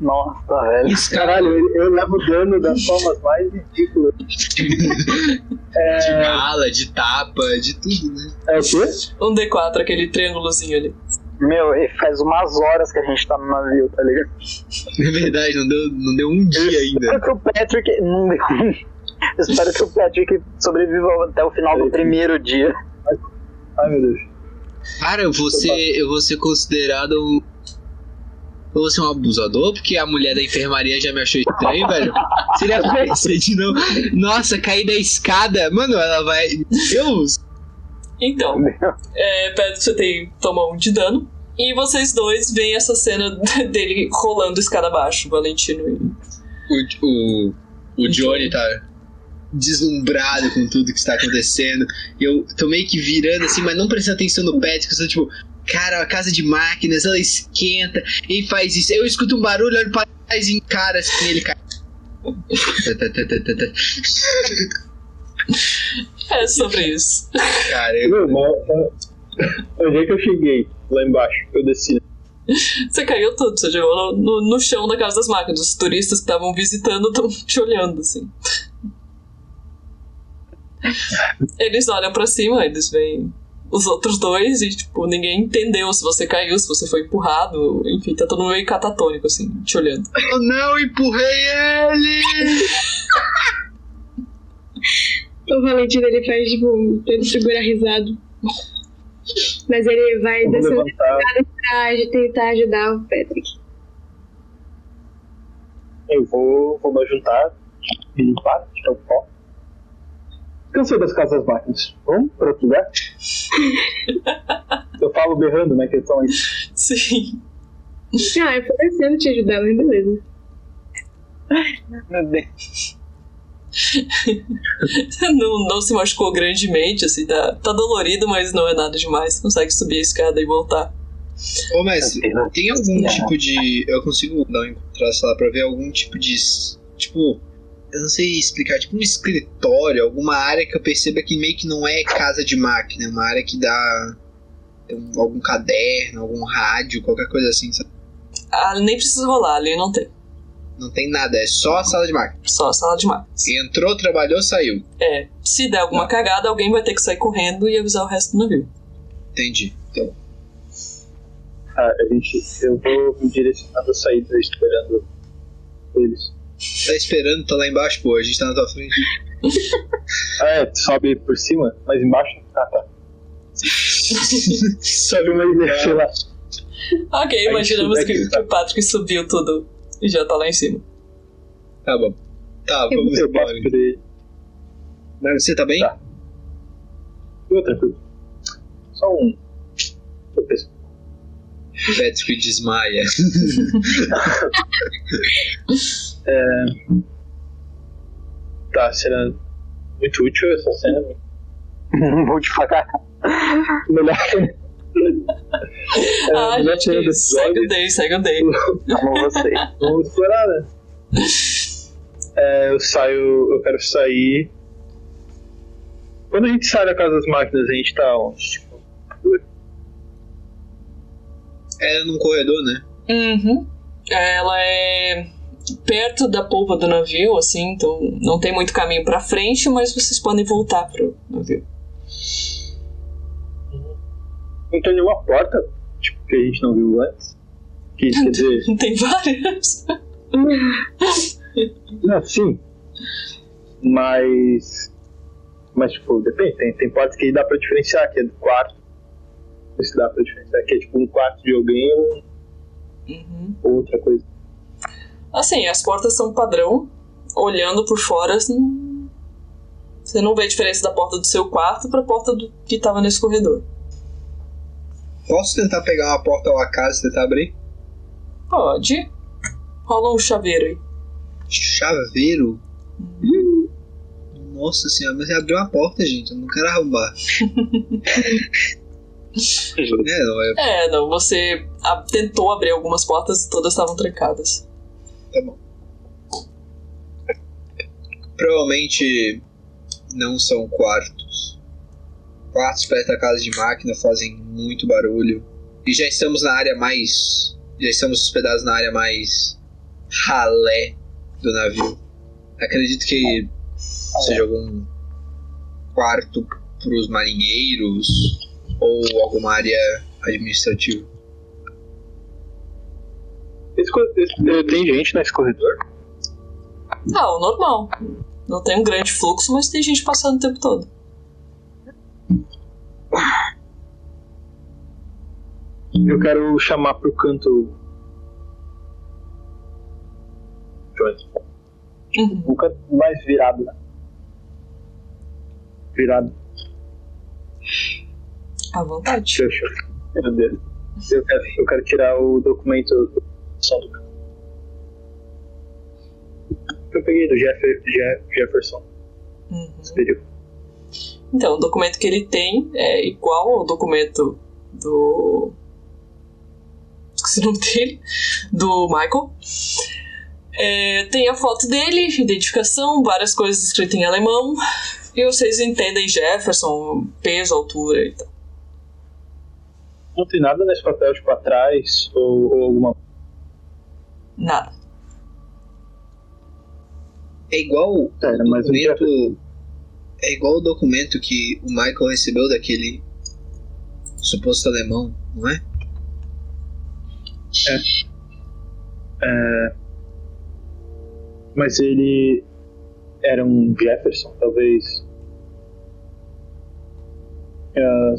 Nossa, velho. Isso, cara, Caralho, eu, eu levo dano das formas mais ridículas. *laughs* de É, mala, de tapa, de tudo, né? é o quê? Um D4, aquele triângulozinho ali. Meu, e faz umas horas que a gente tá no navio, tá ligado? É verdade, não deu, não deu um dia ainda. Espero que o Patrick. Não deu. Eu Espero que o Patrick sobreviva até o final do primeiro dia. Ai meu Deus. Cara, eu vou ser, eu vou ser considerado. um- Eu vou ser um abusador, porque a mulher da enfermaria já me achou estranho, velho. Se ele aparecer de novo. Nossa, cair da escada. Mano, ela vai. Deus! Então, é, Petro, você tem toma um de dano. E vocês dois veem essa cena *laughs* dele rolando escada abaixo, Valentino e O, o, o Johnny tá deslumbrado com tudo que está acontecendo. Eu tô meio que virando assim, mas não prestando atenção no Patrick. Eu tô tipo, cara, a casa de máquinas, ela esquenta e faz isso. Eu escuto um barulho, olho pra trás e encara assim, ele cai. É sobre isso. Cara, eu, Meu, mas, é, onde é que eu cheguei? Lá embaixo. Eu desci. Você caiu tudo, você jogou no, no, no chão da casa das máquinas. Os turistas que estavam visitando estão *laughs* te olhando, assim. Eles olham pra cima, eles veem os outros dois e, tipo, ninguém entendeu se você caiu, se você foi empurrado. Enfim, tá todo mundo meio catatônico, assim, te olhando. *laughs* eu não empurrei ele! O Valentino ele faz, tipo, tenta segurar risado. Mas ele vai descendo pra tentar ajudar o Patrick. Eu vou, vou me juntar. Limpar, tirar o pó. Cansei das casas máquinas. Vamos para outro lugar? eu falo berrando, né? Que eles estão aí. Sim. Ah, eu tô descendo te ajudar, mas beleza. Meu Deus. *laughs* não, não se machucou grandemente, assim, tá, tá dolorido, mas não é nada demais. Consegue subir a escada e voltar. Ô, mas tem algum tipo de. Eu consigo dar um encontrar, sei lá, pra ver algum tipo de. Tipo. Eu não sei explicar, tipo um escritório, alguma área que eu perceba que meio que não é casa de máquina, é uma área que dá. tem um- algum caderno, algum rádio, qualquer coisa assim, sabe? Ah, nem precisa rolar, ali não tem. Não tem nada, é só a sala de máquina. Só a sala de máquinas. Entrou, trabalhou, saiu. É, se der alguma cagada, alguém vai ter que sair correndo e avisar o resto do navio. Entendi. Então, Ah, a gente, eu vou me direcionando a saída esperando eles. Tá esperando, tá lá embaixo, pô, a gente tá na tua frente. Ah, *laughs* é, sobe por cima, mas embaixo. Ah, tá. *laughs* sobe mais sei lá. *laughs* Ok, Aí imaginamos sube que, que o Patrick subiu tudo e já tá lá em cima. Tá bom. Tá, vamos Eu embora. Mas Você tá bem? Tá. Eu tranquilo. Só um. Eu penso. Patrick desmaia. Tá, será muito útil essa cena. *laughs* Vou devagar. Melhor. *laughs* É, ah, melhor gente, segue o day, segue o day. Amo você. Vamos explorar, né? É, eu saio. Eu quero sair. Quando a gente sai da casa das máquinas, a gente tá onde? Tipo, É num corredor, né? Uhum. Ela é perto da polpa do navio, assim, então não tem muito caminho pra frente, mas vocês podem voltar pro navio. não tem nenhuma porta, tipo, que a gente não viu antes. Que quer *laughs* dizer. Tem várias. *laughs* Não, sim. Mas. Mas, tipo, depende. Tem, tem portas que dá pra diferenciar, que é do quarto. Não se dá pra diferenciar, que é tipo um quarto de alguém ou, Uhum. ou outra coisa. Assim, as portas são padrão. Olhando por fora, você não, você não vê a diferença da porta do seu quarto pra porta do que tava nesse corredor. Posso tentar pegar uma porta ao acaso e tentar abrir? Pode. Rola um chaveiro aí. Chaveiro? Nossa senhora, mas ele abriu uma porta, gente. Eu não quero arrombar. *laughs* é, não, é. É, não, você a- tentou abrir algumas portas e todas estavam trancadas. Tá bom. Provavelmente não são quartos. Quartos perto da casa de máquina fazem muito barulho. E já estamos na área mais. Já estamos hospedados na área mais ralé do navio. Acredito que seja algum quarto para os marinheiros ou alguma área administrativa. Esse, esse- eh, tem gente nesse corredor? Ah, o normal. Não tem um grande fluxo, mas tem gente passando o tempo todo. Eu quero chamar pro canto. Johnny. Uhum. Um canto mais virado, né? Virado. À vontade. Eu. Meu Deus. Eu quero, eu quero tirar o documento som do. Que eu peguei do Jeff, Jeff, Jefferson. Uhum. Esse. Então, o documento que ele tem é igual ao documento do. Esqueci o nome dele. Do Michael. É, tem a foto dele, identificação, várias coisas escritas em alemão. E vocês entendem Jefferson, peso, altura e tal. Não tem nada nesse papel, tipo, atrás ou, ou alguma. Nada. É igual o É, o documento. É igual o documento que o Michael recebeu daquele suposto alemão, não é? É, mas ele era um Jefferson, talvez. É,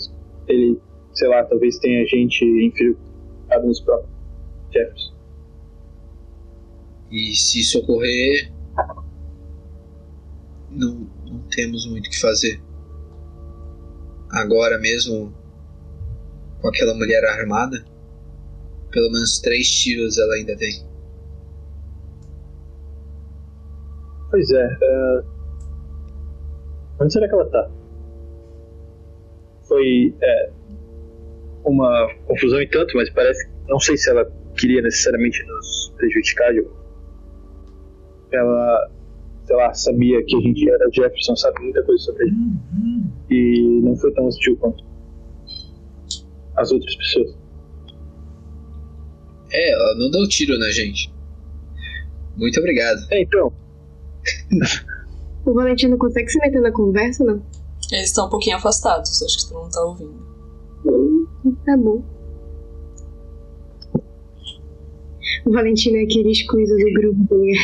ele, sei lá, talvez tenha gente infiltrada nos próprios Jefferson. E se isso ocorrer, não, não temos muito o que fazer. Agora mesmo, com aquela mulher armada, pelo menos três tiros ela ainda tem. Pois é, é, onde será que ela tá? Foi é, uma confusão e tanto, mas parece. Não sei se ela queria necessariamente nos prejudicar. de- Ela, sei lá, sabia que a gente era Jefferson, sabe muita coisa sobre ele. E não foi tão hostil quanto as outras pessoas. É, ela não deu tiro na gente. Muito obrigado. É, então, O Valentino consegue se meter na conversa, não? Eles estão um pouquinho afastados, acho que tu não tá ouvindo. Hum, tá bom. O Valentino é aquele excluído do grupo, tá ligado?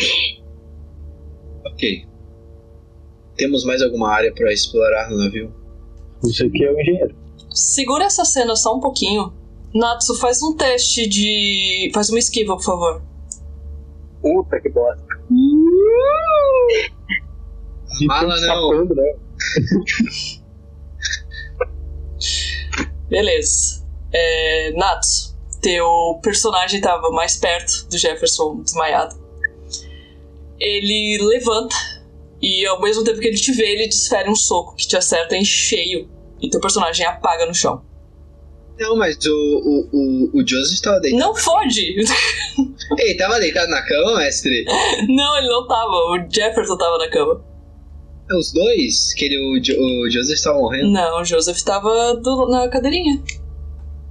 Ok. Temos mais alguma área para explorar no navio? isso aqui é o engenheiro. Segura essa cena só um pouquinho. Natsu, faz um teste de. Faz uma esquiva, por favor. Puta que bosta. *laughs* Mala Então, não. escapando, né? Beleza. É, Natsu, teu personagem tava mais perto do Jefferson desmaiado. Ele levanta e ao mesmo tempo que ele te vê, ele desfere um soco que te acerta em cheio e teu personagem apaga no chão. Não, mas o, o, o, o Joseph estava deitado. Não fode! *laughs* Ei, tava deitado na cama, mestre? Não, ele não tava. O Jefferson tava na cama. Os dois? Que ele, o, o Joseph estava morrendo? Não, o Joseph tava do- na cadeirinha.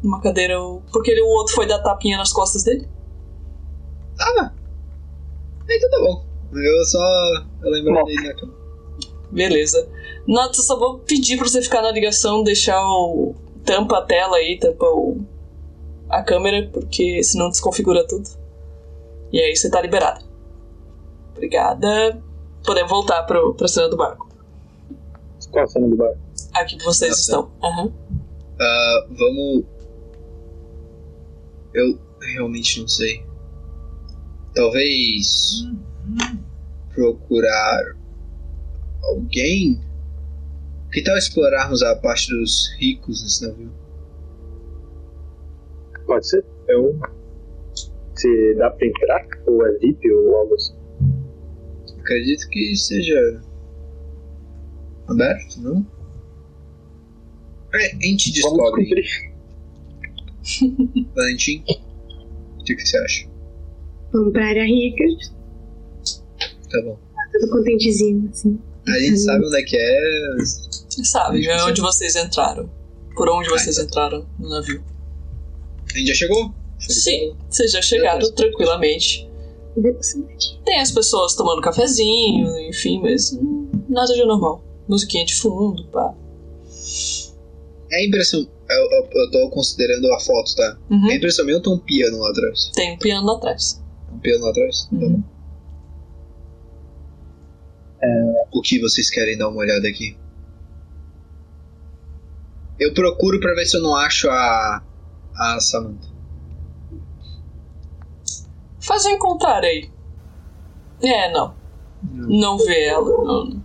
Numa cadeira. Porque ele, o outro foi dar tapinha nas costas dele. Tava. Então tá bom. Eu só. Dele na cama. Beleza. Nota, eu só vou pedir pra você ficar na ligação, deixar o. Tampa a tela aí, tampa o. a câmera, porque senão desconfigura tudo. E aí você tá liberada. Obrigada. Podemos voltar pro, pra cena do barco. Qual a cena do bar? Aqui que vocês tá. estão. Aham. Ah, vamos. Eu realmente não sei. Talvez. Procurar. Alguém? Que tal explorarmos a parte dos ricos nesse navio? Pode ser? Eu. Se dá pra entrar? Ou é VIP ou algo assim? Acredito que seja. aberto, não? É, a gente Vamos descobre. descobrir. *laughs* Valentim, o que, que você acha? Vamos pra área rica. Tá bom. Tô contentezinho, assim. A gente sabe onde é que é. Você sabe, é onde vocês entraram. Por onde vocês entraram no navio. A gente já chegou? Sim, vocês já chegaram tranquilamente. Velocidade. Tem as pessoas tomando cafezinho, enfim, mas nada de normal. Musiquinha de fundo, pá. É a impressão. Eu, eu, eu tô considerando a foto, tá? Uhum. É a impressão minha ou tem um piano lá atrás? Tem um piano lá atrás. Um piano lá atrás? Tá Bom. O que vocês querem dar uma olhada aqui? Eu procuro pra ver se eu não acho a. a Samantha. Faz eu encontrar aí. É, não. Não vê ela. Não.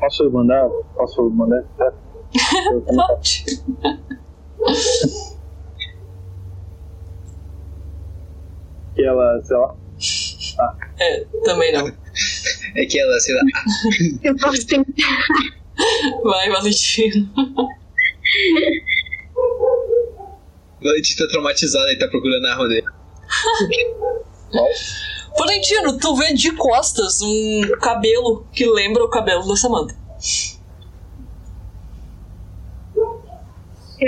Posso mandar? Posso mandar? É. *laughs* Pode. que *laughs* ela, sei lá. É, também não. *laughs* É que ela, sei lá. *laughs* Eu posso tentar. Vai, Valentino. Valentim tá traumatizada e tá procurando a arma dele. *laughs* Valentino, tu vê de costas um cabelo que lembra o cabelo da Samantha. Você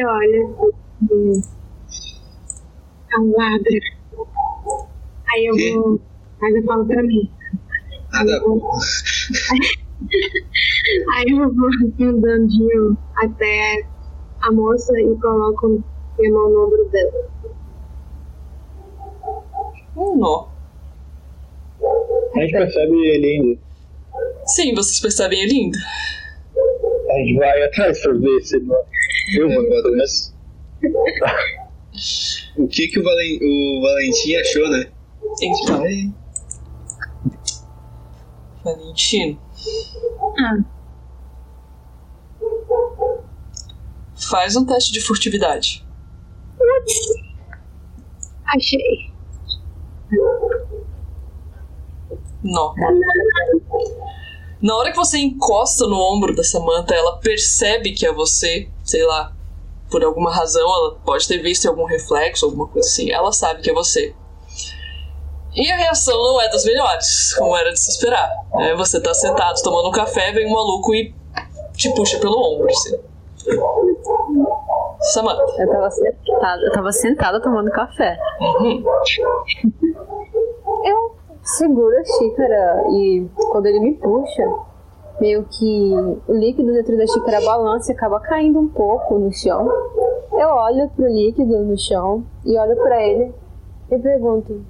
olha. hum, É um ladra. Aí eu vou. Mas eu falo pra mim. Ah, tá bom. Aí eu vou andandinho até a moça e coloco minha mão no ombro dela. Um nó. A gente percebe ele ainda. Sim, vocês percebem ele indo. A gente vai atrás pra ver se ele não. Eu É, vou bota atrás. O que que o, Valen, o Valentim achou, né? Então, Ai, Valentino. Ah. Faz um teste de furtividade. Achei. Nó. Na hora que você encosta no ombro da Samantha, ela percebe que é você, sei lá, por alguma razão, ela pode ter visto algum reflexo, alguma coisa assim. Ela sabe que é você. E a reação não é das melhores, como era de se esperar. né? Você tá sentado tomando um café, vem um maluco e te puxa pelo ombro, assim. Samantha. Eu tava sentada, eu tava sentada tomando café. Uhum. Eu seguro a xícara e quando ele me puxa, meio que o líquido dentro da xícara balança e acaba caindo um pouco no chão. Eu olho pro líquido no chão e olho pra ele e pergunto: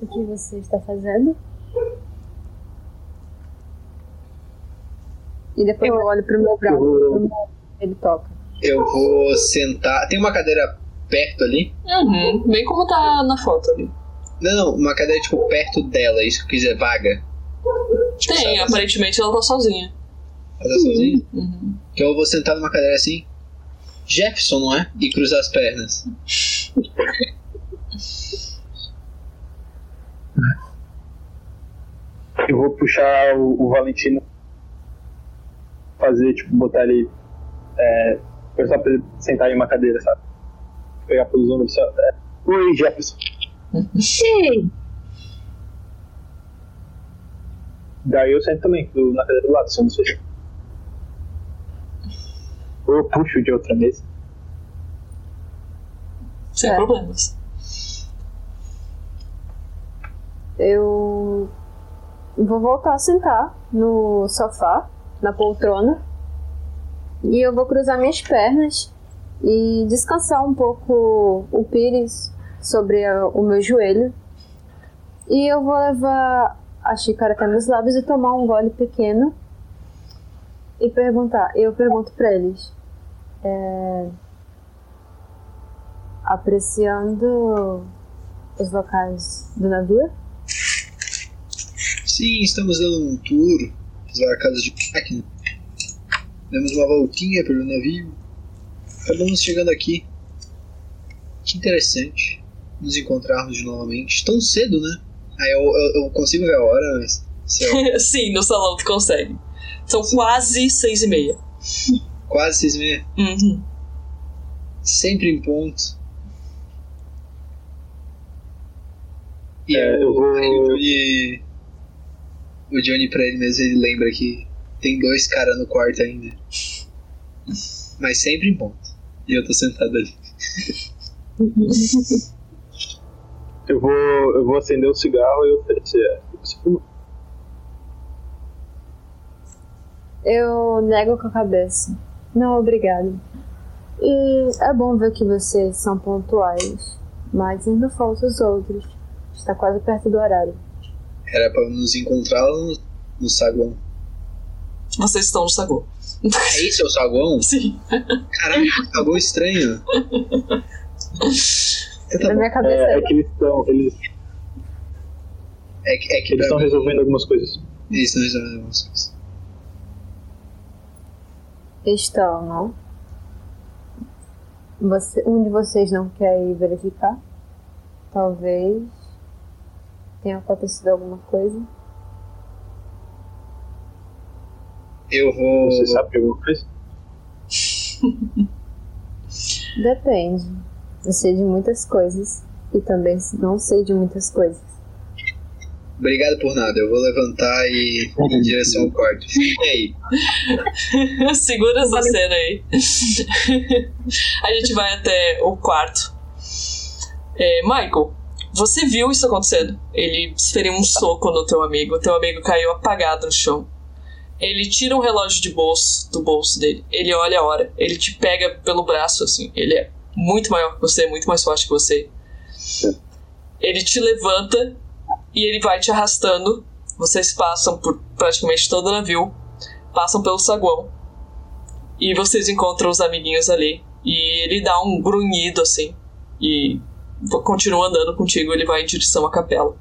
O que você está fazendo? E depois eu olho pro meu braço, pro meu- ele toca. Eu vou sentar. Tem uma cadeira perto ali? Uhum. Bem como tá na foto ali. Não, não, uma cadeira tipo perto dela, isso que eu quis dizer, vaga. Tipo, Tem, aparentemente ela tá sozinha. Ela tá sozinha. Uhum. Que eu vou sentar numa cadeira assim. Jefferson, não é? E cruzar as pernas. *laughs* Eu vou puxar o, o Valentino. Fazer, tipo, botar ele. É, forçar pra ele sentar em uma cadeira, sabe? Pegar pelos ombros só. É, Oi, Jefferson. Ei, Daí eu sento também, do, na cadeira do lado, se eu não sei. Ou eu puxo de outra mesa. Sem É. problemas. Eu vou voltar a sentar no sofá, na poltrona. E eu vou cruzar minhas pernas e descansar um pouco o pires sobre a- o meu joelho. E eu vou levar a xícara até meus lábios e tomar um gole pequeno. E perguntar, eu pergunto pra eles. é, apreciando os locais do navio? Sim, estamos dando um tour pelas arcadas de máquina. Demos uma voltinha pelo navio. Acabamos chegando aqui. Que interessante nos encontrarmos de novamente. Tão cedo, né? Aí eu, eu, eu consigo ver a hora, mas. lá, *laughs* Sim, no salão tu consegue. São quase seis e meia. quase seis e meia. Uhum. Sempre em ponto. E É, eu o Johnny. O Johnny, pra ele mesmo, ele lembra que tem dois caras no quarto ainda. Mas sempre em ponto. E eu tô sentado ali. *laughs* Eu vou, eu vou acender o cigarro e oferecer. Você fuma? Eu nego com a cabeça. Não, obrigado. E é bom ver que vocês são pontuais, mas ainda faltam os outros. Está quase perto do horário. Era pra nos encontrar no, no saguão. Vocês estão no saguão. É isso, é o saguão? *laughs* Sim. Caralho, que saguão estranho. Então tá Na minha cabeça É, é, é que eles estão. Eles É que, é que eles estão resolvendo algumas coisas. Eles estão resolvendo algumas coisas. estão, não? Você, um de vocês não quer ir verificar? Talvez tenha acontecido alguma coisa. Eu vou. Você sabe de alguma coisa? *laughs* Depende. Eu sei de muitas coisas e também não sei de muitas coisas. Obrigado por nada. Eu vou levantar e ir em direção ao quarto. Fiquem aí. *laughs* Segura essa cena aí. *laughs* a gente vai até o quarto. É, Michael, você viu isso acontecendo? Ele desferiu um soco no teu amigo. Teu amigo caiu apagado no chão. Ele tira um relógio de bolso do bolso dele. Ele olha a hora. Ele te pega pelo braço, assim. Ele é muito maior que você, muito mais forte que você. Ele te levanta e ele vai te arrastando. Vocês passam por praticamente todo o navio, passam pelo saguão e vocês encontram os amiguinhos ali. E ele dá um grunhido assim e continua andando contigo. Ele vai em direção à capela.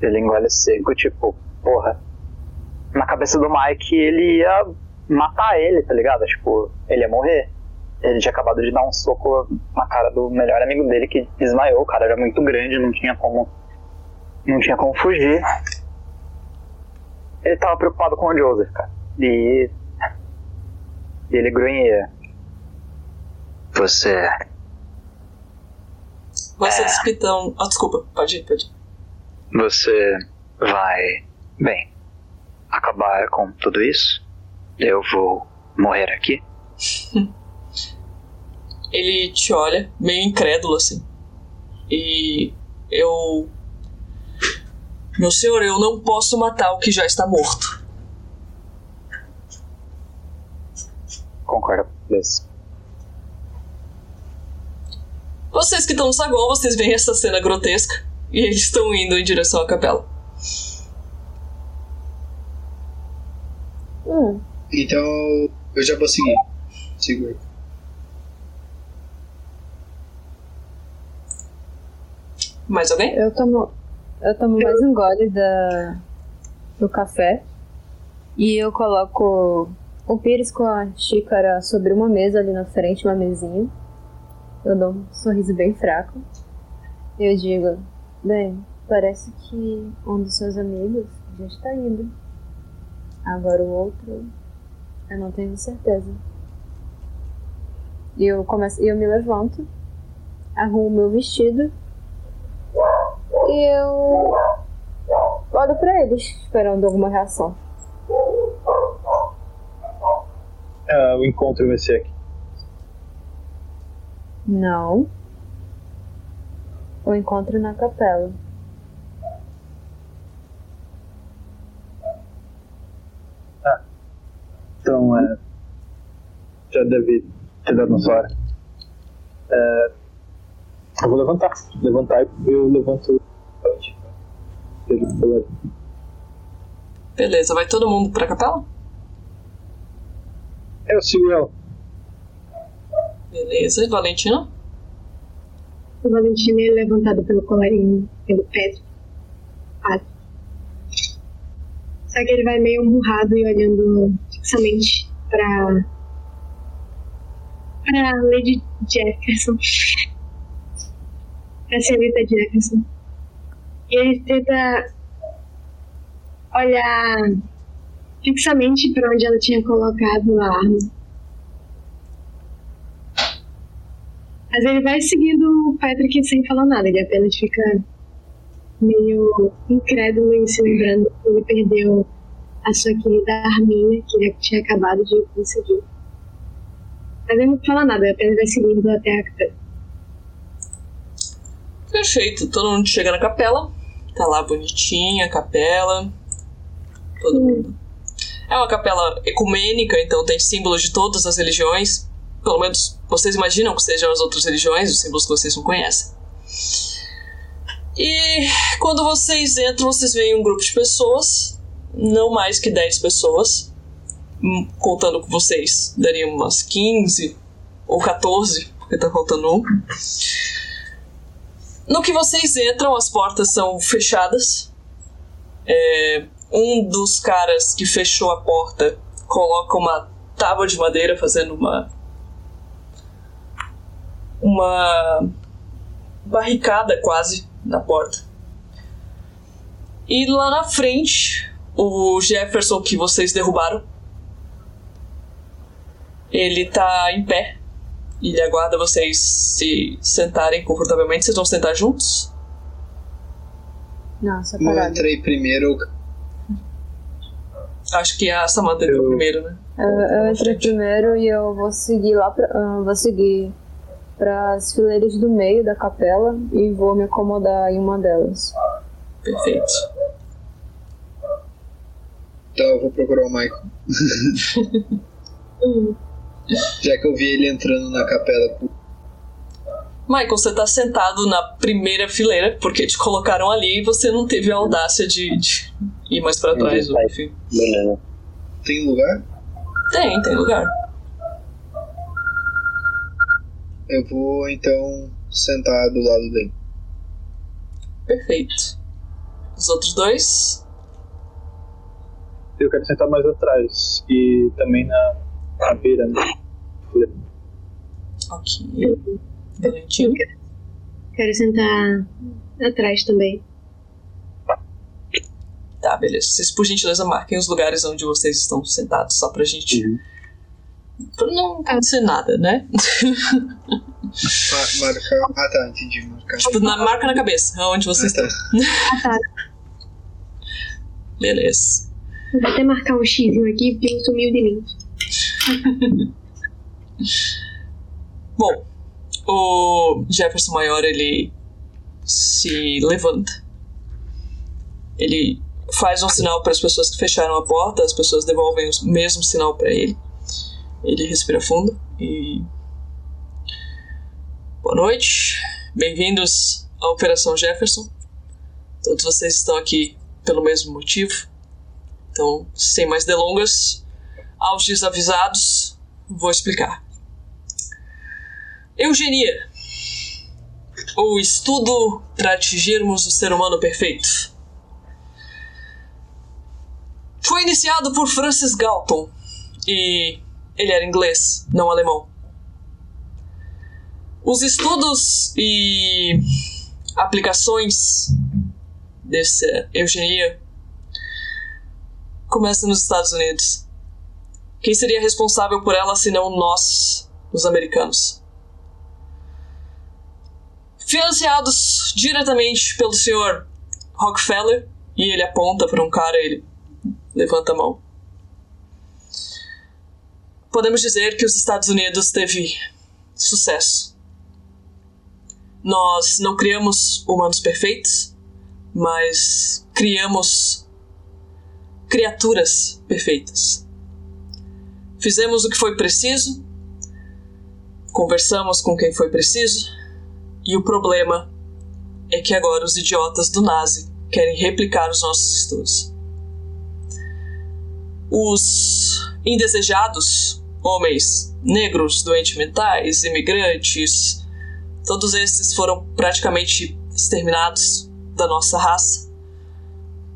Ele engole seco, tipo, porra. Na cabeça do Mike, ele ia matar ele, tá ligado? Tipo, ele ia morrer. Ele tinha acabado de dar um soco na cara do melhor amigo dele que desmaiou. O cara era muito grande, não tinha como. Não tinha como fugir. Ele tava preocupado com o Joseph, cara. E. E ele grunhia. Você. Vocês que estão. Ah, desculpa, pode ir, pode ir. Você vai. Bem. Acabar com tudo isso? Eu vou morrer aqui? *laughs* Ele te olha, meio incrédulo assim. E eu. Meu senhor, eu não posso matar o que já está morto. Concordo com isso. Vocês que estão no saguão, vocês veem essa cena grotesca. E eles estão indo em direção à capela. Hum, Então, eu já vou seguir. Segura. Mais alguém? eu tomo. Eu tomo mais um gole da, do café. E eu coloco o pires com a xícara sobre uma mesa ali na frente, uma mesinha. Eu dou um sorriso bem fraco. Eu digo, bem, parece que um dos seus amigos já está indo. Agora o outro, eu não tenho certeza. E eu começo, eu me levanto arrumo meu vestido e eu olho pra eles, esperando alguma reação. Ah, o encontro vai ser aqui. Não. O encontro na capela. Então, é. Já deve ter dado nossa hora. É, eu vou levantar. Levantar e eu levanto. Beleza, vai todo mundo pra capela? Eu sigo ela. Beleza, Valentina? O Valentino é levantado pelo colarinho, pelo Pedro. Ah. Só que ele vai meio murrado e olhando fixamente pra. pra Lady Jefferson. Pra senhorita Jefferson. E ele tenta olhar fixamente pra onde ela tinha colocado a arma. Mas ele vai seguindo o Patrick sem falar nada, ele apenas fica meio incrédulo e se lembrando que ele perdeu a sua querida arminha, que ele tinha acabado de conseguir. Mas ele não fala nada, ele apenas vai seguindo até a capela. Perfeito, todo mundo chega na capela. Tá lá bonitinha a capela. Todo mundo. É uma capela ecumênica, então tem símbolos de todas as religiões. Pelo menos vocês imaginam que sejam as outras religiões, os símbolos que vocês não conhecem. E quando vocês entram, vocês veem um grupo de pessoas, não mais que 10 pessoas, Hum, contando com vocês, daria umas 15 ou 14, porque tá faltando um. No que vocês entram, as portas são fechadas. É, um dos caras que fechou a porta coloca uma tábua de madeira fazendo uma uma barricada quase na porta. E lá na frente, o Jefferson que vocês derrubaram, ele tá em pé. E ele aguarda vocês se sentarem confortavelmente. Vocês vão sentar juntos? Não, Eu separado. entrei primeiro. Acho que a Samantha entrou Eu- primeiro, né? Eu, eu entrei primeiro e eu vou seguir lá pra, ah, vou seguir para as fileiras do meio da capela e vou me acomodar em uma delas. Perfeito. Então eu vou procurar o Michael. *laughs* Já que eu vi ele entrando na capela. Michael, você tá sentado na primeira fileira, porque te colocaram ali e você não teve a audácia de, de ir mais pra trás, ou enfim. Beleza. Tem lugar? Tem, tem lugar. Eu vou então sentar do lado dele. Perfeito. Os outros dois? Eu quero sentar mais atrás. E também na, na beira, né? Ok. Valentino. Quero sentar atrás também. Tá, beleza. Vocês, por gentileza, marquem os lugares onde vocês estão sentados, só pra gente. Não acontecer nada, né? Ma- marcar. Ah tá, entendi. Marcar. tipo, na, marca na cabeça onde vocês Ah, tá. estão. Ah, tá. Beleza. Vou até marcar um X aqui, porque sumiu de mim. *laughs* Bom, o Jefferson Maior ele se levanta. Ele faz um sinal para as pessoas que fecharam a porta, as pessoas devolvem o mesmo sinal para ele. Ele respira fundo e. Boa noite, bem-vindos à Operação Jefferson. Todos vocês estão aqui pelo mesmo motivo. Então, sem mais delongas, aos desavisados, vou explicar. Eugenia. O estudo para atingirmos o ser humano perfeito. Foi iniciado por Francis Galton e ele era inglês, não alemão. Os estudos e aplicações dessa eugenia começam nos Estados Unidos. Quem seria responsável por ela senão nós, os americanos? financiados diretamente pelo senhor Rockefeller, e ele aponta para um cara, ele levanta a mão. Podemos dizer que os Estados Unidos teve sucesso. Nós não criamos humanos perfeitos, mas criamos criaturas perfeitas. Fizemos o que foi preciso, conversamos com quem foi preciso, e o problema é que agora os idiotas do Nazi querem replicar os nossos estudos. Os indesejados, homens negros, doentes mentais, imigrantes, todos esses foram praticamente exterminados da nossa raça,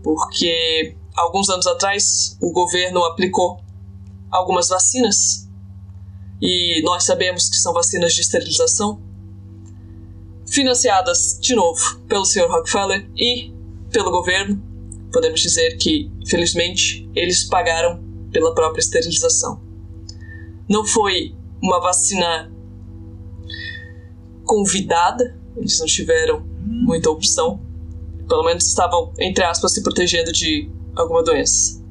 porque alguns anos atrás o governo aplicou algumas vacinas e nós sabemos que são vacinas de esterilização financiadas de novo pelo Sr. Rockefeller e pelo governo. Podemos dizer que, infelizmente, eles pagaram pela própria esterilização. Não foi uma vacina convidada, eles não tiveram muita opção. Pelo menos estavam, entre aspas, se protegendo de alguma doença.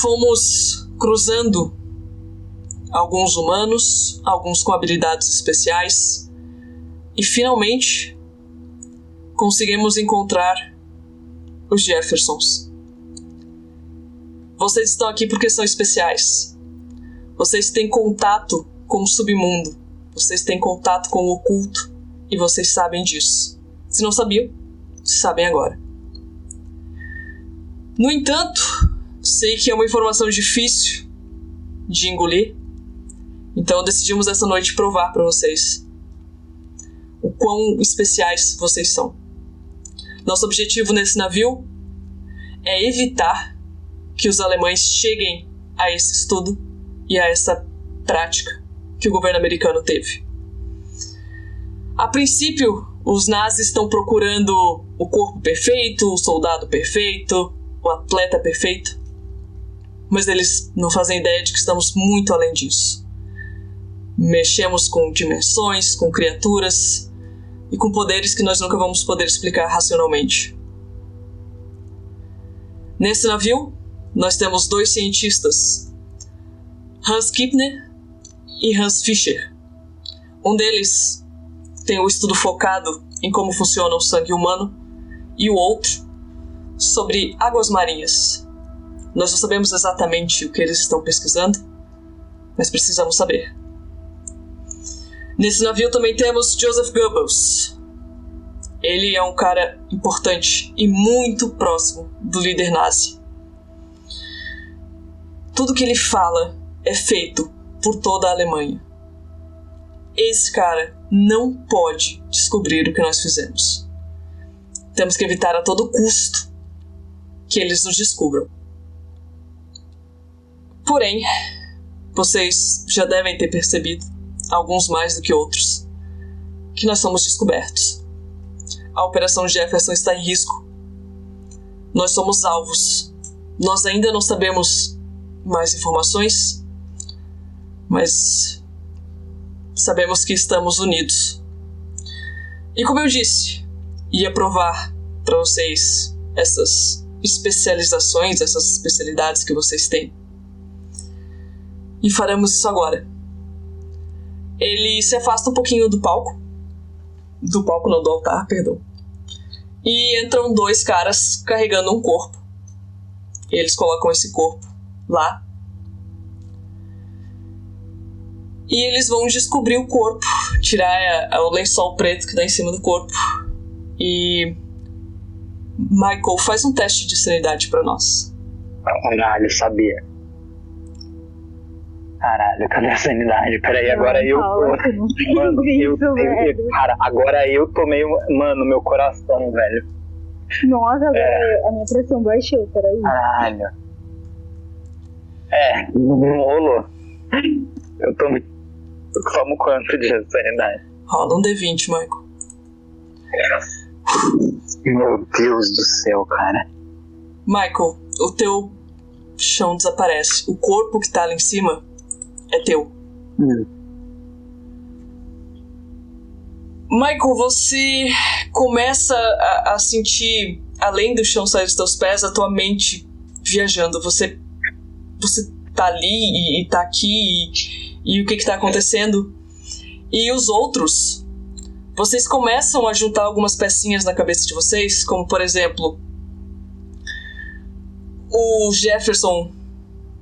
Fomos cruzando alguns humanos, alguns com habilidades especiais, e finalmente conseguimos encontrar os Jeffersons. Vocês estão aqui porque são especiais. Vocês têm contato com o submundo. Vocês têm contato com o oculto. E vocês sabem disso. Se não sabiam, sabem agora. No entanto, sei que é uma informação difícil de engolir. Então decidimos essa noite provar para vocês o quão especiais vocês são. Nosso objetivo nesse navio é evitar que os alemães cheguem a esse estudo e a essa prática que o governo americano teve. A princípio, os nazis estão procurando o corpo perfeito, o soldado perfeito, o atleta perfeito, mas eles não fazem ideia de que estamos muito além disso. Mexemos com dimensões, com criaturas e com poderes que nós nunca vamos poder explicar racionalmente. Nesse navio, nós temos dois cientistas, Hans Kipner e Hans Fischer. Um deles tem o estudo focado em como funciona o sangue humano, e o outro sobre águas marinhas. Nós não sabemos exatamente o que eles estão pesquisando, mas precisamos saber. Nesse navio também temos Joseph Goebbels. Ele é um cara importante e muito próximo do líder nazi. Tudo que ele fala é feito por toda a Alemanha. Esse cara não pode descobrir o que nós fizemos. Temos que evitar a todo custo que eles nos descubram. Porém, vocês já devem ter percebido alguns mais do que outros, que nós somos descobertos. A Operação Jefferson está em risco. Nós somos alvos. Nós ainda não sabemos mais informações, mas sabemos que estamos unidos. E como eu disse, ia provar para vocês essas especializações, essas especialidades que vocês têm. E faremos isso agora ele se afasta um pouquinho do palco. Do palco, não, do altar, perdão. E entram dois caras carregando um corpo. Eles colocam esse corpo lá. E eles vão descobrir o corpo, tirar o lençol preto que tá em cima do corpo. E. Michael, faz um teste de sanidade para nós. Caralho, sabia. Caralho, cadê a sanidade? Peraí, agora eu. *laughs* Mano, eu, eu, cara, agora eu tomei. Mano, meu coração, velho. Nossa, é. a minha pressão baixou, peraí. Caralho. É, não rolou. Eu tô. Como quanto de sanidade? Rola um D20, Michael. Meu Deus do céu, cara. Michael, o teu chão desaparece. O corpo que tá lá em cima é teu. Hum. Michael, você começa a, a sentir, além do chão sair dos teus pés, a tua mente viajando. Você, você tá ali e, e tá aqui e, e o que que tá acontecendo. E os outros, vocês começam a juntar algumas pecinhas na cabeça de vocês, como por exemplo, o Jefferson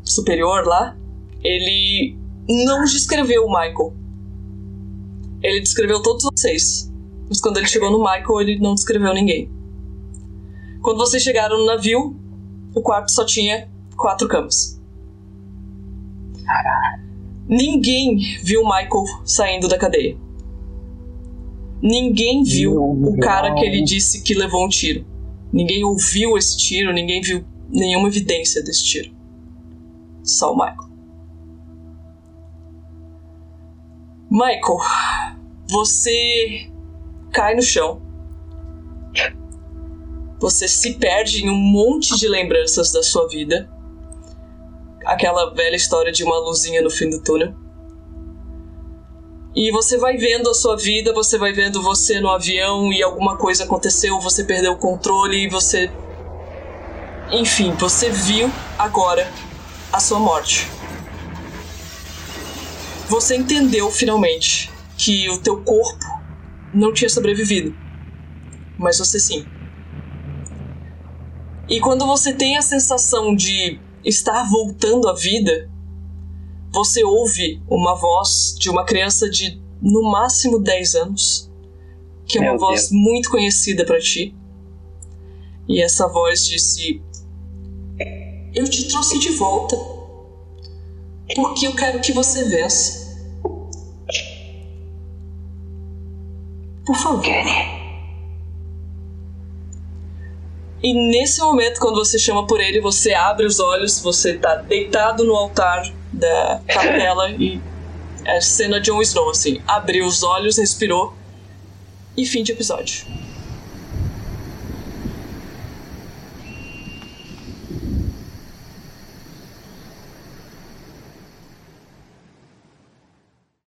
superior lá, ele não descreveu o Michael. Ele descreveu todos vocês. Mas quando ele chegou no Michael, ele não descreveu ninguém. Quando vocês chegaram no navio, o quarto só tinha quatro camas. Ninguém viu o Michael saindo da cadeia. Ninguém viu o cara que ele disse que levou um tiro. Ninguém ouviu esse tiro, ninguém viu nenhuma evidência desse tiro. Só o Michael. Michael, você cai no chão. Você se perde em um monte de lembranças da sua vida. Aquela velha história de uma luzinha no fim do túnel. E você vai vendo a sua vida, você vai vendo você no avião e alguma coisa aconteceu, você perdeu o controle e você. Enfim, você viu agora a sua morte você entendeu finalmente que o teu corpo não tinha sobrevivido, mas você sim. E quando você tem a sensação de estar voltando à vida, você ouve uma voz de uma criança de no máximo 10 anos, que é uma Meu voz Deus. muito conhecida para ti. E essa voz disse: Eu te trouxe de volta porque eu quero que você vença. Por favor. E nesse momento, quando você chama por ele, você abre os olhos, você tá deitado no altar da capela e é cena Jon Snow, assim. Abriu os olhos, respirou e fim de episódio.